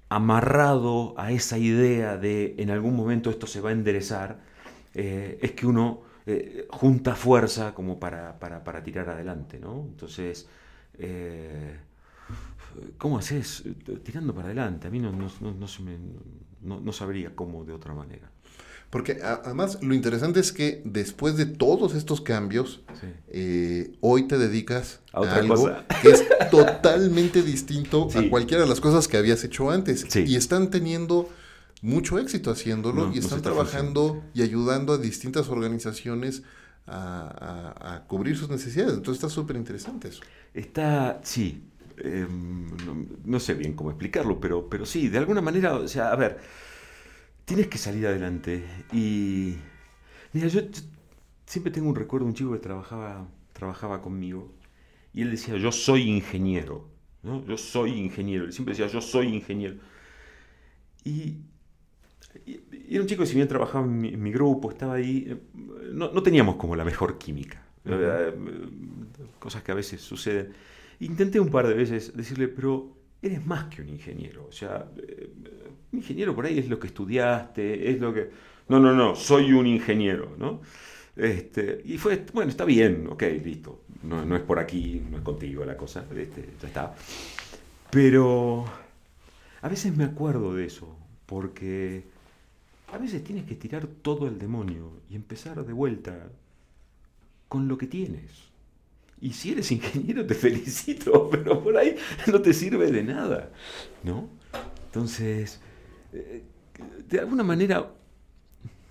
amarrado a esa idea de en algún momento esto se va a enderezar, eh, es que uno eh, junta fuerza como para, para, tirar adelante, ¿no? Entonces, eh, ¿cómo haces? Tirando para adelante. A mí no, no, no, sabría cómo de otra manera. Porque además lo interesante es que después de todos estos cambios, hoy te dedicas a, algo que es totalmente distinto a cualquiera de las cosas que habías hecho antes. Y están teniendo mucho éxito haciéndolo y están trabajando y ayudando a distintas organizaciones a, cubrir sus necesidades. Entonces está súper interesante eso. Está, sí, em, no, sé bien cómo explicarlo, pero, pero sí, de alguna manera, o sea, a ver, tienes que salir adelante. Y mira, yo, siempre tengo un recuerdo de un chico que trabajaba, trabajaba conmigo y él decía, yo soy ingeniero, ¿no? Yo soy ingeniero. Él siempre decía, yo soy ingeniero. Y y, era un chico que si bien trabajaba en mi, grupo, estaba ahí, eh, no, no, teníamos como la mejor química. Eh, cosas que a veces suceden. Intenté un par de veces decirle, pero eres más que un ingeniero. O sea, eh, un ingeniero por ahí es lo que estudiaste, es lo que... No, no, no, soy un ingeniero, ¿no? Este, y fue, bueno, está bien, ok, listo. No, no es por aquí, no es contigo la cosa, este, ya está. Pero a veces me acuerdo de eso, porque a veces tienes que tirar todo el demonio y empezar de vuelta con lo que tienes. Y si eres ingeniero te felicito, pero por ahí no te sirve de nada, ¿no? Entonces, eh, de alguna manera,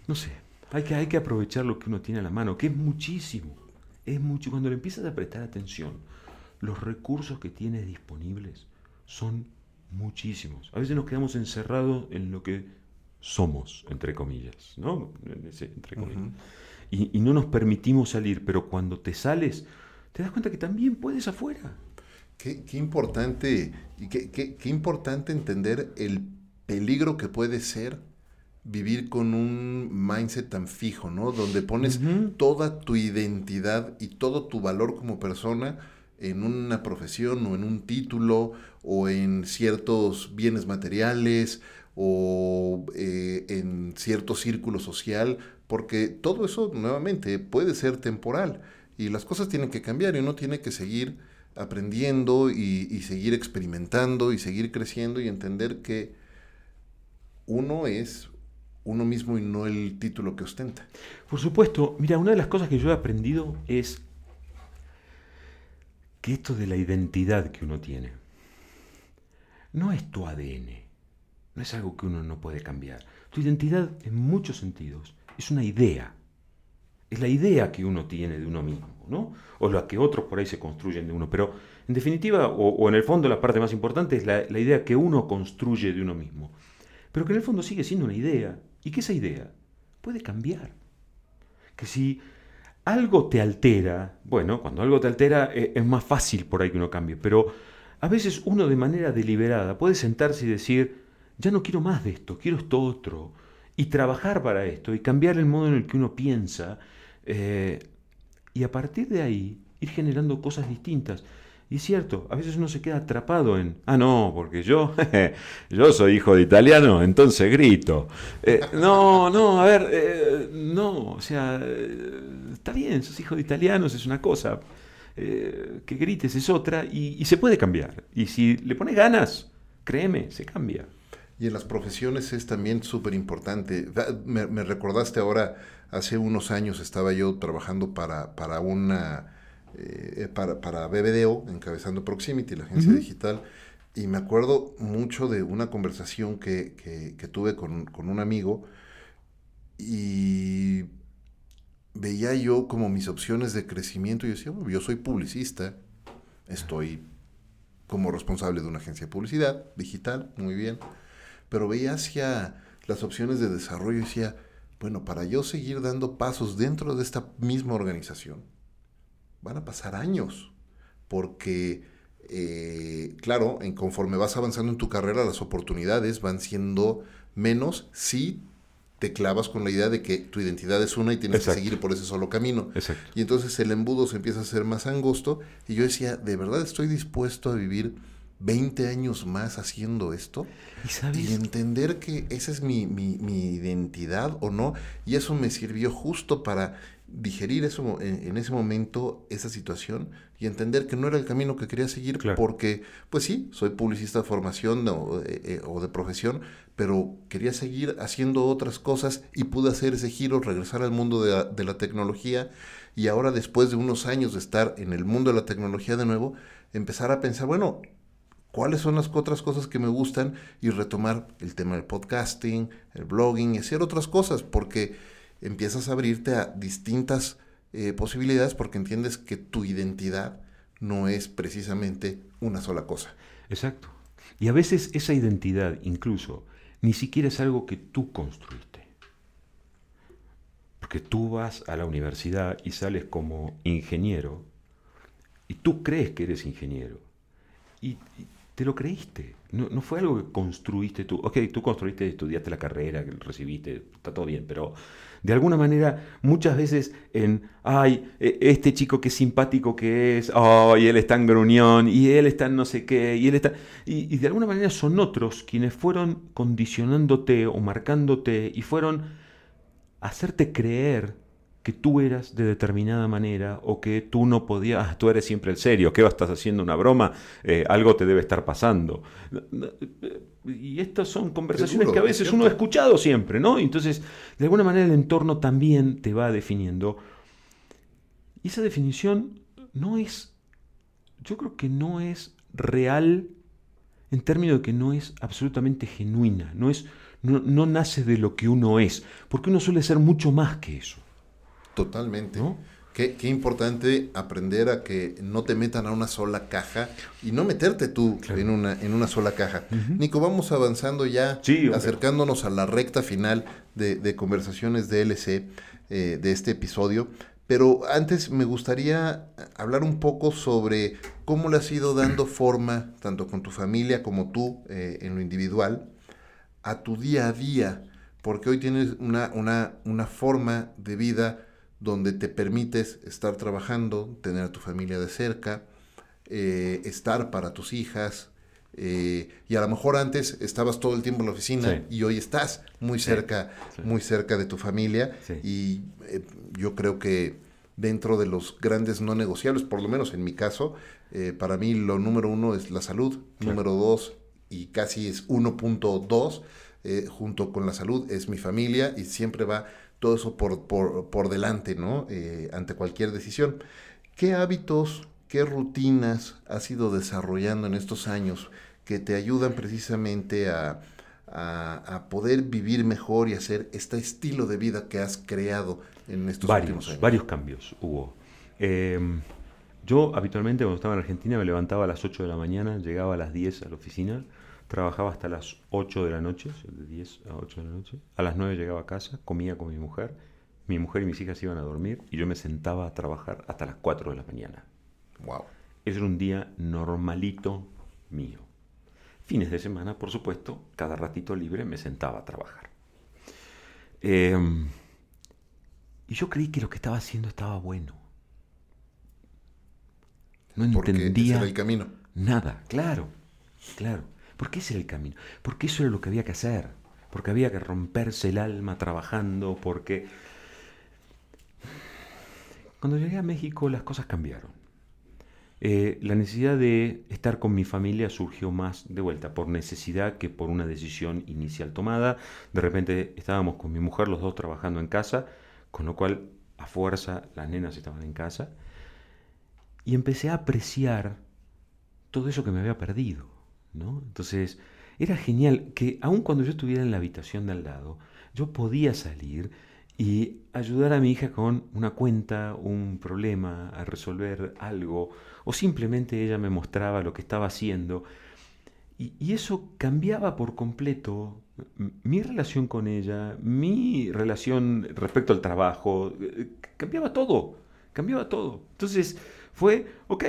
no sé, hay que, hay que aprovechar lo que uno tiene a la mano, que es muchísimo. Es mucho. Cuando le empiezas a prestar atención, los recursos que tienes disponibles son muchísimos. A veces nos quedamos encerrados en lo que somos, entre comillas, ¿no? Entre comillas. y, no nos permitimos salir, pero cuando te sales, te das cuenta que también puedes afuera. Qué, importante, y qué, qué, importante entender el peligro que puede ser vivir con un mindset tan fijo, ¿no? Donde pones toda tu identidad y todo tu valor como persona en una profesión o en un título o en ciertos bienes materiales o eh, en cierto círculo social, porque todo eso nuevamente puede ser temporal y las cosas tienen que cambiar y uno tiene que seguir aprendiendo y, seguir experimentando y seguir creciendo y entender que uno es uno mismo y no el título que ostenta. Por supuesto, mira, una de las cosas que yo he aprendido es que esto de la identidad que uno tiene no es tu ADN no es algo que uno no puede cambiar. Tu identidad, en muchos sentidos, es una idea. Es la idea que uno tiene de uno mismo, ¿no? O la que otros por ahí se construyen de uno. Pero, en definitiva, o, en el fondo, la parte más importante es la, la idea que uno construye de uno mismo. Pero que en el fondo sigue siendo una idea. Y que esa idea puede cambiar. Que si algo te altera, bueno, cuando algo te altera eh, es más fácil por ahí que uno cambie, pero a veces uno de manera deliberada puede sentarse y decir, ya no quiero más de esto, quiero esto otro, y trabajar para esto, y cambiar el modo en el que uno piensa, eh, y a partir de ahí ir generando cosas distintas. Y es cierto, a veces uno se queda atrapado en, ah, no, porque yo, yo soy hijo de italiano, entonces grito. Eh, no, no, a ver, eh, no, o sea, está bien, sos hijo de italianos, es una cosa, que grites es otra, y, y se puede cambiar. Y si le pones ganas, créeme, se cambia. Y en las profesiones es también súper importante. Me, recordaste ahora, hace unos años estaba yo trabajando para, para una, eh, para, para, BBDO, encabezando Proximity, la agencia digital, y me acuerdo mucho de una conversación que, que, tuve con, con, un amigo y veía yo como mis opciones de crecimiento y decía, yo soy publicista, estoy como responsable de una agencia de publicidad digital, muy bien pero veía hacia las opciones de desarrollo y decía, bueno, para yo seguir dando pasos dentro de esta misma organización, van a pasar años, porque, eh, claro, en conforme vas avanzando en tu carrera, las oportunidades van siendo menos si te clavas con la idea de que tu identidad es una y tienes que seguir por ese solo camino. Y entonces el embudo se empieza a hacer más angosto y yo decía, ¿de verdad estoy dispuesto a vivir 20 años más haciendo esto ¿Y, entender que esa es mi, identidad o no. Y eso me sirvió justo para digerir eso en, ese momento, esa situación y entender que no era el camino que quería seguir porque, pues sí, soy publicista de formación eh, eh, o, de profesión, pero quería seguir haciendo otras cosas y pude hacer ese giro, regresar al mundo de de la tecnología y ahora después de unos años de estar en el mundo de la tecnología de nuevo, empezar a pensar, bueno, cuáles son las otras cosas que me gustan y retomar el tema del podcasting, el blogging y hacer otras cosas, porque empiezas a abrirte a distintas eh, posibilidades porque entiendes que tu identidad no es precisamente una sola cosa. Exacto. Y a veces esa identidad incluso ni siquiera es algo que tú construiste. Porque tú vas a la universidad y sales como ingeniero y tú crees que eres ingeniero. Lo creíste. No, no, fue algo que construiste tú. Ok, tú construiste, estudiaste la carrera, recibiste, está todo bien, pero de alguna manera, muchas veces en, ay, e, este chico qué simpático que es, ay, él está en gruñón, y él está en no sé qué, y él está... Y, y de alguna manera son otros quienes fueron condicionándote o marcándote y fueron hacerte creer que tú eras de determinada manera o que tú no podías, ah, tú eres siempre el serio, ¿qué estás haciendo una broma? Eh, algo te debe estar pasando. Y estas son conversaciones que a veces uno ha escuchado siempre, ¿no? Entonces, de alguna manera el entorno también te va definiendo. Y esa definición no es, yo creo que no es real en términos de que no es absolutamente genuina, no, es, no, no nace de lo que uno es, porque uno suele ser mucho más que eso. Totalmente. Qué, importante aprender a que no te metan a una sola caja y no meterte tú en, una, en una sola caja. Nico, vamos avanzando ya, acercándonos a la recta final de, conversaciones de LC eh, de este episodio. Pero antes me gustaría hablar un poco sobre cómo le has ido dando forma, tanto con tu familia como tú eh, en lo individual, a tu día a día, porque hoy tienes una, una, una forma de vida donde te permites estar trabajando, tener a tu familia de cerca, eh, estar para tus hijas. Eh, y a lo mejor antes estabas todo el tiempo en la oficina y hoy estás muy cerca, muy cerca de tu familia. Y eh, yo creo que dentro de los grandes no negociables, por lo menos en mi caso, para mí lo número uno es la salud, número dos y casi es 1.2 junto con la salud es mi familia y siempre va todo eso por, por, delante, ¿no? Eh, ante cualquier decisión. ¿Qué hábitos, qué rutinas has ido desarrollando en estos años que te ayudan precisamente a, a, poder vivir mejor y hacer este estilo de vida que has creado en estos últimos años? Varios cambios hubo. Em, yo habitualmente cuando estaba en Argentina me levantaba a las 8 de la mañana, llegaba a las 10 a la oficina, trabajaba hasta las 8 de la noche, de 10 a 8 de la noche. A las 9 llegaba a casa, comía con mi mujer, mi mujer y mis hijas iban a dormir y yo me sentaba a trabajar hasta las 4 de la mañana. Wow. Ese era un día normalito mío. Fines de semana, por supuesto, cada ratito libre me sentaba a trabajar. Em, y yo creí que lo que estaba haciendo estaba bueno. No entendía ese el camino. nada, claro, claro. ¿Por qué ese era el camino? Porque eso era lo que había que hacer. Porque había que romperse el alma trabajando, porque... Cuando llegué a México las cosas cambiaron. Eh, la necesidad de estar con mi familia surgió más de vuelta, por necesidad que por una decisión inicial tomada. De repente estábamos con mi mujer los dos trabajando en casa, con lo cual a fuerza las nenas estaban en casa. Y empecé a apreciar todo eso que me había perdido. ¿No? Entonces, era genial que aun cuando yo estuviera en la habitación de al lado, yo podía salir y ayudar a mi hija con una cuenta, un problema, a resolver algo, o simplemente ella me mostraba lo que estaba haciendo. Y, eso cambiaba por completo mi relación con ella, mi relación respecto al trabajo, eh, cambiaba todo, cambiaba todo. Entonces fue, ok,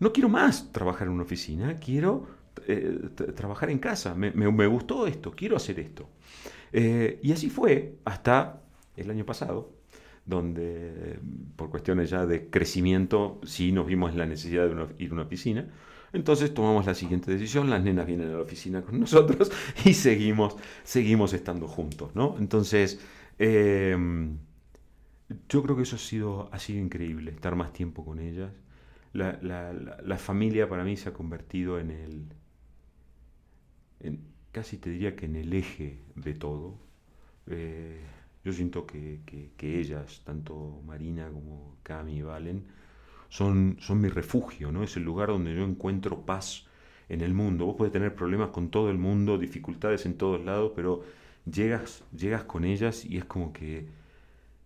no quiero más trabajar en una oficina, quiero eh, trabajar en casa, me, gustó esto, quiero hacer esto. Eh, y así fue hasta el año pasado, donde por cuestiones ya de crecimiento sí nos vimos la necesidad de ir a una piscina. Entonces tomamos la siguiente decisión, las nenas vienen a la oficina con nosotros y seguimos, seguimos estando juntos, ¿no? Entonces, em, yo creo que eso ha sido, ha sido increíble, estar más tiempo con ellas. La, la, familia para mí se ha convertido en el, casi te diría que en el eje de todo. Eh, yo siento que, ellas, tanto Marina como Cami y Valen, son, son mi refugio, ¿no? Es el lugar donde yo encuentro paz en el mundo. Vos puedes tener problemas con todo el mundo, dificultades en todos lados, pero llegas, llegas con ellas y es como que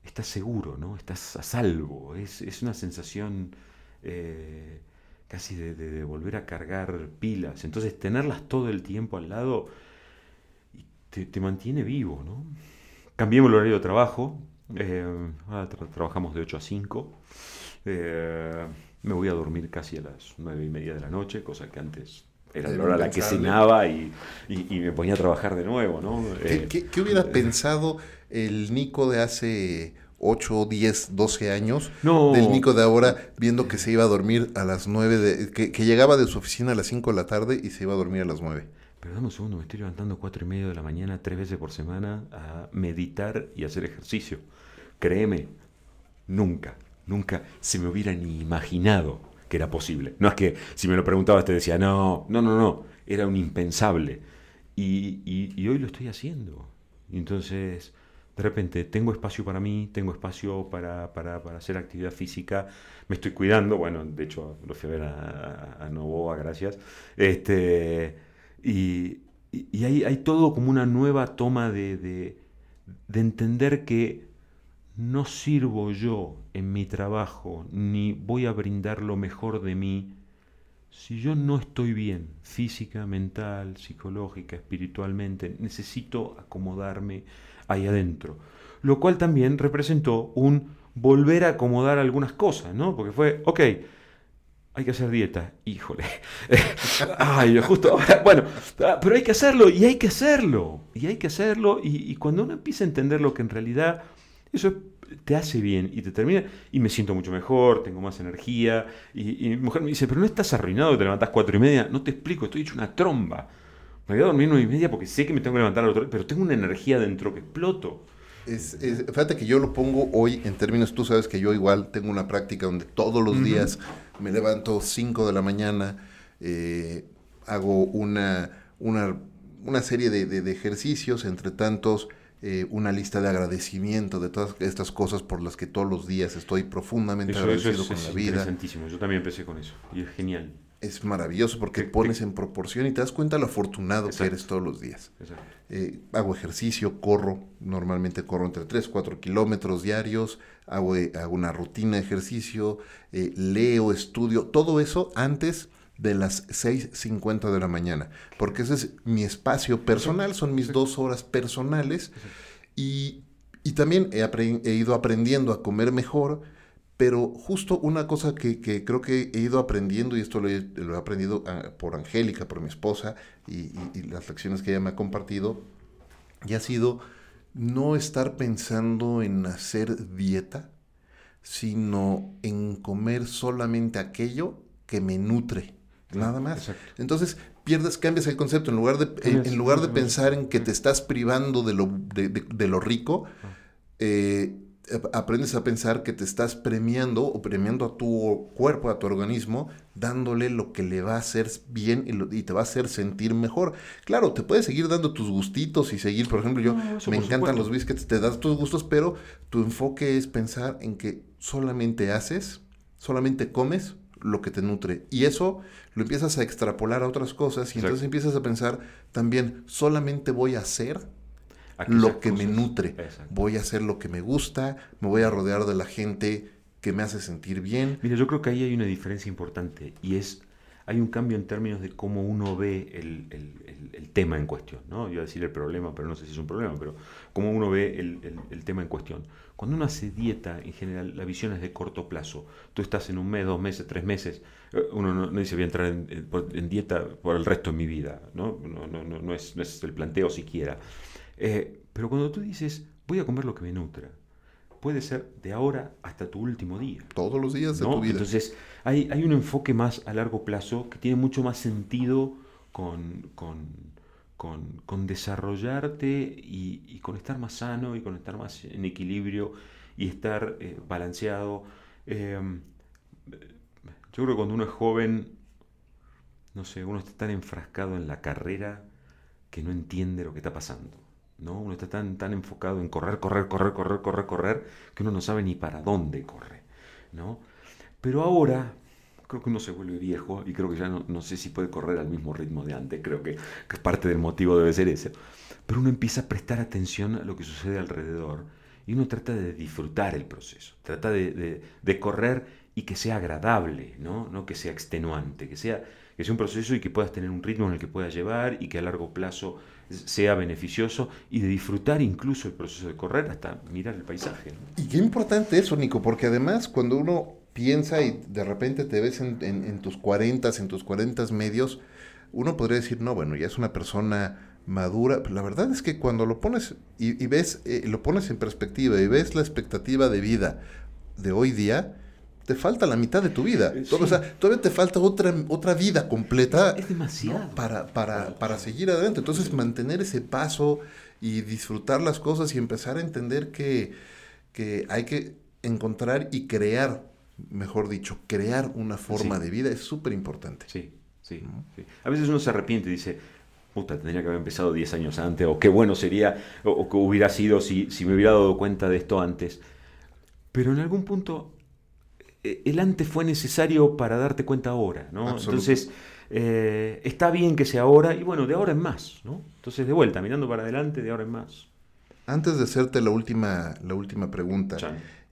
estás seguro, ¿no? Estás a salvo. Es, una sensación eh, casi de, volver a cargar pilas. Entonces tenerlas todo el tiempo al lado te, te mantiene vivo, ¿no? Cambiemos el horario de trabajo. Eh, trabajamos de 8 a 5. Eh, me voy a dormir casi a las 9 y media de la noche, cosa que antes era la hora a la que cenaba y, me ponía a trabajar de nuevo. ¿no? ¿Qué, eh, qué, hubiera pensado el Nico de hace 8, 10, 12 años del Nico de ahora, viendo que se iba a dormir a las 9, de, que, que, llegaba de su oficina a las 5 de la tarde y se iba a dormir a las 9? Pero dame un segundo, me estoy levantando cuatro y medio de la mañana tres veces por semana a meditar y hacer ejercicio. Créeme, nunca, nunca se me hubiera ni imaginado que era posible. No es que si me lo preguntabas te decía, no, no, no, no, era un impensable. Y, y, hoy lo estoy haciendo. Entonces, de repente, tengo espacio para mí, tengo espacio para, para, para, hacer actividad física, me estoy cuidando, bueno, de hecho lo fui a ver a, Novoa, gracias. Este, y, hay, todo como una nueva toma de, de, entender que no sirvo yo en mi trabajo, ni voy a brindar lo mejor de mí, si yo no estoy bien física, mental, psicológica, espiritualmente, necesito acomodarme ahí adentro. Lo cual también representó un volver a acomodar algunas cosas, ¿no? Porque fue, ok, hay que hacer dieta. Híjole. Ay, justo Bueno, ah, pero hay que hacerlo y hay que hacerlo. Y hay que hacerlo. Y, cuando uno empieza a entender lo que en realidad eso te hace bien y te termina. Y me siento mucho mejor, tengo más energía. Y, mi mujer me dice, pero no estás arruinado, te levantas cuatro y media. No te explico, estoy hecho una tromba. Me voy a dormir nueve y media porque sé que me tengo que levantar al otro pero tengo una energía dentro que exploto. Es, fíjate que yo lo pongo hoy en términos, tú sabes que yo igual tengo una práctica donde todos los días me levanto 5 de la mañana, eh, hago una, una, una serie de, de, ejercicios, entre tantos eh, una lista de agradecimiento de todas estas cosas por las que todos los días estoy profundamente agradecido con la vida. Interesantísimo, yo también empecé con eso y es genial. Es maravilloso porque pones en proporción y te das cuenta lo afortunado que eres todos los días. Eh, hago ejercicio, corro, normalmente corro entre 3, 4 kilómetros diarios, hago, eh, hago, una rutina de ejercicio, eh, leo, estudio, todo eso antes de las 6.50 de la mañana, porque ese es mi espacio personal, son mis dos horas personales y, y también he, he ido aprendiendo a comer mejor, pero justo una cosa que, creo que he ido aprendiendo, y esto lo he, aprendido ah, por Angélica, por mi esposa, y, las lecciones que ella me ha compartido, y ha sido no estar pensando en hacer dieta, sino en comer solamente aquello que me nutre, nada más. Entonces pierdes, cambias el concepto, en lugar de, en, lugar de pensar en que te estás privando de lo, de, lo rico, eh, aprendes a pensar que te estás premiando o premiando a tu cuerpo, a tu organismo, dándole lo que le va a hacer bien y, te va a hacer sentir mejor. Claro, te puedes seguir dando tus gustitos y seguir, por ejemplo, yo me encantan los biscuits, te das tus gustos, pero tu enfoque es pensar en que solamente haces, solamente comes lo que te nutre. Y eso lo empiezas a extrapolar a otras cosas y entonces empiezas a pensar también, solamente voy a hacer lo que me nutre. Voy a hacer lo que me gusta, me voy a rodear de la gente que me hace sentir bien. Mira, yo creo que ahí hay una diferencia importante y es, hay un cambio en términos de cómo uno ve el, tema en cuestión, ¿no? Yo iba a decir el problema, pero no sé si es un problema, pero cómo uno ve el, tema en cuestión. Cuando uno hace dieta, en general, la visión es de corto plazo. Tú estás en un mes, dos meses, tres meses, eh, uno no, dice voy a entrar en, dieta por el resto de mi vida, ¿no? No, no, no, no, es, no es el planteo siquiera. Eh, pero cuando tú dices, voy a comer lo que me nutra, puede ser de ahora hasta tu último día. Todos los días de tu vida. Entonces, hay, hay, un enfoque más a largo plazo que tiene mucho más sentido con, con, desarrollarte y, con estar más sano y con estar más en equilibrio y estar eh, balanceado. Em, yo creo que cuando uno es joven, no sé, uno está tan enfrascado en la carrera que no entiende lo que está pasando. ¿No? Uno está tan, tan enfocado en correr, correr, correr, correr, correr, correr, que uno no sabe ni para dónde corre, ¿no? Pero ahora creo que uno se vuelve viejo y creo que ya no, sé si puede correr al mismo ritmo de antes, creo que, parte del motivo debe ser ese. Pero uno empieza a prestar atención a lo que sucede alrededor y uno trata de disfrutar el proceso, trata de, de, correr y que sea agradable, ¿no? no que sea extenuante, que sea, que sea un proceso y que puedas tener un ritmo en el que puedas llevar y que a largo plazo sea beneficioso y de disfrutar incluso el proceso de correr hasta mirar el paisaje. Y qué importante eso, Nico, porque además cuando uno piensa y de repente te ves en, tus 40, en tus 40 medios, uno podría decir, no, bueno, ya es una persona madura. Pero la verdad es que cuando lo pones y, ves, eh, lo pones en perspectiva y ves la expectativa de vida de hoy día, te falta la mitad de tu vida. O sea, todavía te falta otra, otra vida completa. Es demasiado. Para, para, para seguir adelante. Entonces, mantener ese paso y disfrutar las cosas y empezar a entender que, que hay que encontrar y crear, mejor dicho, crear una forma de vida es súper importante. Sí, sí, A veces uno se arrepiente y dice, puta, tendría que haber empezado 10 años antes, o qué bueno sería, o, que hubiera sido si, si me hubiera dado cuenta de esto antes. Pero en algún punto el antes fue necesario para darte cuenta ahora, ¿no? Entonces, eh, está bien que sea ahora y bueno, de ahora en más, ¿no? Entonces, de vuelta, mirando para adelante, de ahora en más. Antes de hacerte la última, la última pregunta,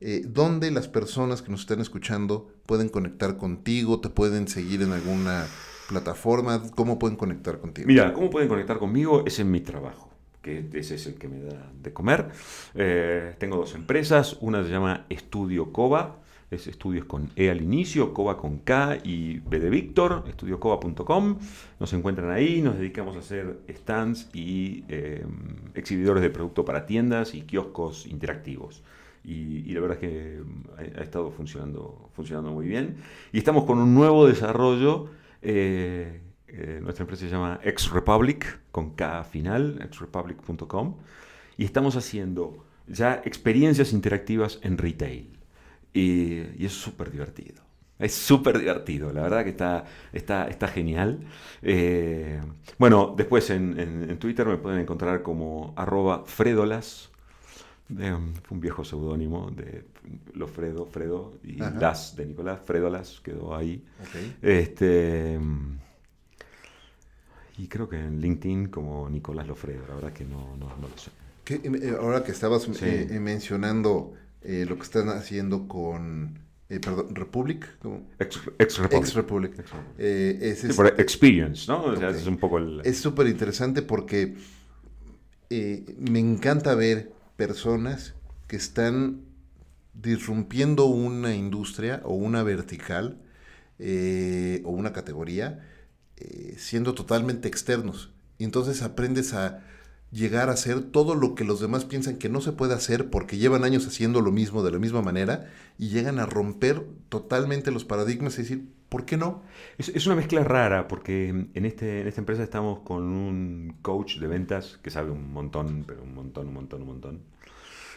eh, ¿dónde las personas que nos están escuchando pueden conectar contigo? ¿Te pueden seguir en alguna plataforma? ¿Cómo pueden conectar contigo? Mira, ¿cómo pueden conectar conmigo? Es en mi trabajo que ese es el que me da de comer. tengo dos empresas, una se llama Estudio Coba, es estudios con E al inicio, COBA con K y B de Víctor, estudiocoba.com. Nos encuentran ahí, nos dedicamos a hacer stands y em, exhibidores de producto para tiendas y kioscos interactivos. Y, la verdad es que em, ha, estado funcionando, funcionando muy bien. Y estamos con un nuevo desarrollo. Eh, eh, nuestra empresa se llama Ex Republic, con K final, exrepublic.com. Y estamos haciendo ya experiencias interactivas en retail. Y, es súper divertido. Es súper divertido, la verdad que está, está, está genial. Eh, bueno, después en, Twitter me pueden encontrar como arroba fredolas, fue un viejo seudónimo de Lofredo, Fredo y Ajá. Las de Nicolás. Fredo Las quedó ahí. Este, y creo que en LinkedIn como Nicolás Lofredo, la verdad que no, no, no lo sé. ¿Qué, eh, ahora que estabas Sí. eh, mencionando eh, lo que están haciendo con, eh, perdón, Republic, ¿cómo? Ex, ex Republic. Ex Republic. Ex Republic. Eh, es, Sí, experience, ¿no? O sea, Ok. es un poco el... es súper interesante porque eh, me encanta ver personas que están disrumpiendo una industria o una vertical o una categoría siendo totalmente externos. Y entonces aprendes a llegar a hacer todo lo que los demás piensan que no se puede hacer porque llevan años haciendo lo mismo de la misma manera y llegan a romper totalmente los paradigmas y decir, ¿por qué no? Es, es una mezcla rara porque en, este, en esta empresa estamos con un coach de ventas que sabe un montón, pero un montón, un montón, un montón.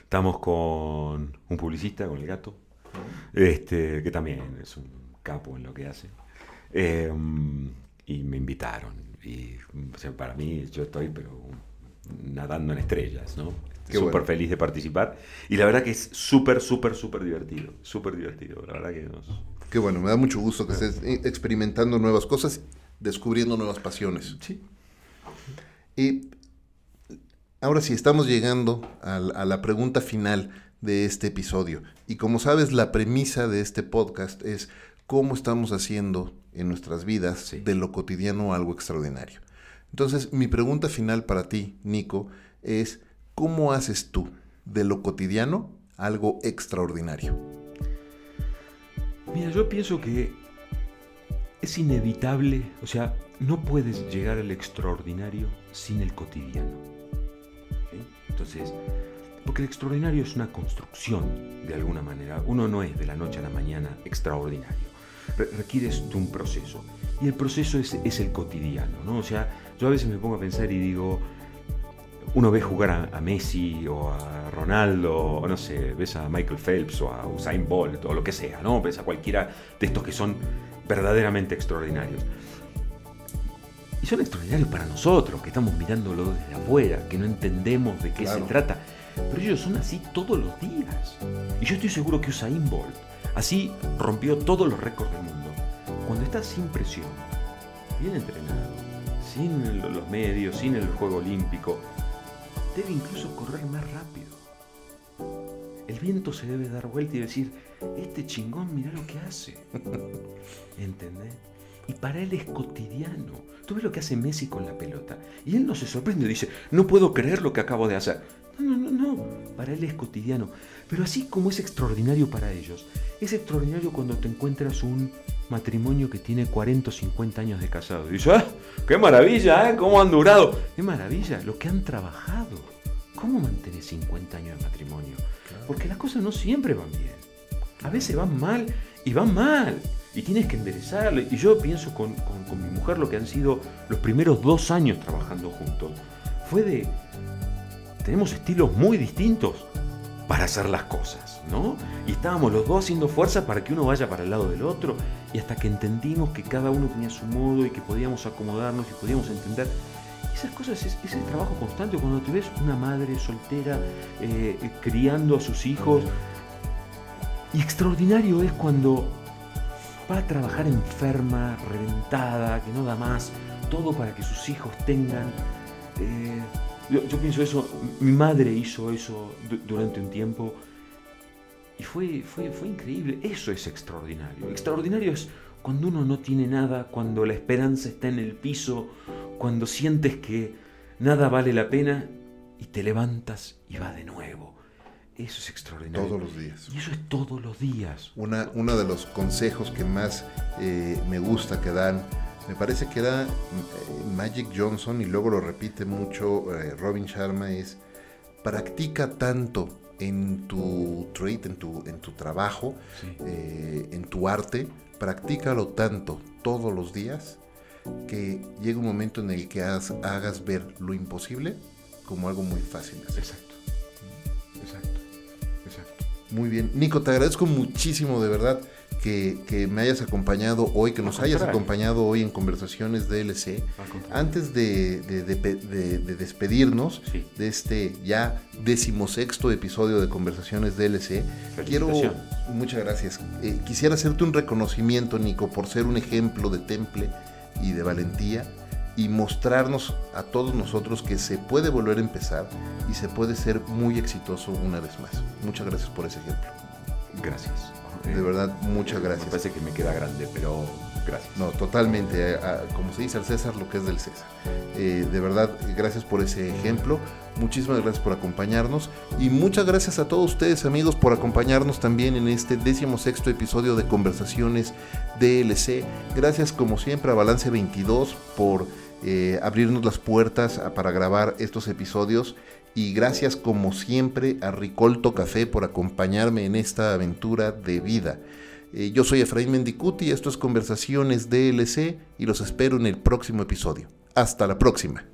Estamos con un publicista, con el gato, este, que también es un capo en lo que hace. Eh, y me invitaron. Y para mí, yo estoy pero nadando en estrellas, ¿no? Súper bueno. feliz de participar. Y la verdad que es súper, súper, súper divertido. Súper divertido. La verdad que nos... Qué bueno, me da mucho gusto que estés eh, experimentando nuevas cosas, descubriendo nuevas pasiones. Sí. Y ahora sí, estamos llegando a, la- a la pregunta final de este episodio. Y como sabes, la premisa de este podcast es cómo estamos haciendo en nuestras vidas Sí. de lo cotidiano algo extraordinario. Entonces, mi pregunta final para ti, Nico, es ¿cómo haces tú de lo cotidiano algo extraordinario? Mira, yo pienso que es inevitable, o sea, no puedes llegar al extraordinario sin el cotidiano. Entonces, porque el extraordinario es una construcción, de alguna manera. Uno no es de la noche a la mañana extraordinario. Re- requieres de un proceso. Y el proceso es, es el cotidiano, ¿no? O sea, yo a veces me pongo a pensar y digo, uno ve jugar a, a Messi o a Ronaldo, o no sé, ves a Michael Phelps o a Usain Bolt o lo que sea, ¿no? Ves a cualquiera de estos que son verdaderamente extraordinarios. Y son extraordinarios para nosotros, que estamos mirándolo desde afuera, que no entendemos de qué Claro. se trata. Pero ellos son así todos los días. Y yo estoy seguro que Usain Bolt así rompió todos los récords del mundo. Cuando está sin presión, bien entrenado, sin los medios, sin el juego olímpico, debe incluso correr más rápido. El viento se debe dar vuelta y decir, este chingón, mira lo que hace. ¿Entendés? Y para él es cotidiano. Tú ves lo que hace Messi con la pelota. Y él no se sorprende, dice, no puedo creer lo que acabo de hacer. No, no, no. Para él es cotidiano. Pero así como es extraordinario para ellos, es extraordinario cuando te encuentras un matrimonio que tiene 40 o 50 años de casado. Y dices, ¡ah! ¡Qué maravilla! ¿eh? ¿Cómo han durado? ¡Qué maravilla! Lo que han trabajado. ¿Cómo mantener 50 años de matrimonio? Porque las cosas no siempre van bien. A veces van mal y van mal. Y tienes que enderezarlo. Y yo pienso con, con- con mi mujer lo que han sido los primeros dos años trabajando juntos. Fue de... Tenemos estilos muy distintos para hacer las cosas, ¿no? Y estábamos los dos haciendo fuerza para que uno vaya para el lado del otro. Y hasta que entendimos que cada uno tenía su modo y que podíamos acomodarnos y podíamos entender. Esas cosas es, el trabajo constante. Cuando te ves una madre soltera eh, criando a sus hijos. Y extraordinario es cuando va a trabajar enferma, reventada, que no da más, todo para que sus hijos tengan. eh, yo, yo pienso eso, mi madre hizo eso du- durante un tiempo y fue, fue, fue increíble. Eso es extraordinario. Extraordinario es cuando uno no tiene nada, cuando la esperanza está en el piso, cuando sientes que nada vale la pena y te levantas y va de nuevo. Eso es extraordinario. Todos los días. Y eso es todos los días. Una, uno de los consejos que más eh, me gusta que dan, me parece que era eh, Magic Johnson y luego lo repite mucho eh, Robin Sharma, es practica tanto en tu trade, en tu, en tu trabajo, Sí. eh, en tu arte, practícalo tanto todos los días que llega un momento en el que hagas, hagas ver lo imposible como algo muy fácil hacer. Exacto. Exacto. Exacto. Muy bien. Nico, te agradezco muchísimo de verdad que, me hayas acompañado hoy, que nos hayas acompañado hoy en Conversaciones DLC. Antes de, despedirnos de este ya decimosexto episodio de Conversaciones DLC, quiero, muchas gracias, eh, quisiera hacerte un reconocimiento, Nico, por ser un ejemplo de temple y de valentía y mostrarnos a todos nosotros que se puede volver a empezar y se puede ser muy exitoso una vez más. Muchas gracias por ese ejemplo. Gracias. De verdad, muchas gracias. Me parece que me queda grande, pero gracias. No, totalmente. Como se dice al César, lo que es del César. Eh, de verdad, gracias por ese ejemplo. Muchísimas gracias por acompañarnos. Y muchas gracias a todos ustedes, amigos, por acompañarnos también en este décimo sexto episodio de Conversaciones DLC. Gracias, como siempre, a Balance 22 por eh, abrirnos las puertas para grabar estos episodios y gracias como siempre a Ricolto Café por acompañarme en esta aventura de vida. Eh, yo soy Efraín Mendicuti, esto es Conversaciones DLC y los espero en el próximo episodio. Hasta la próxima.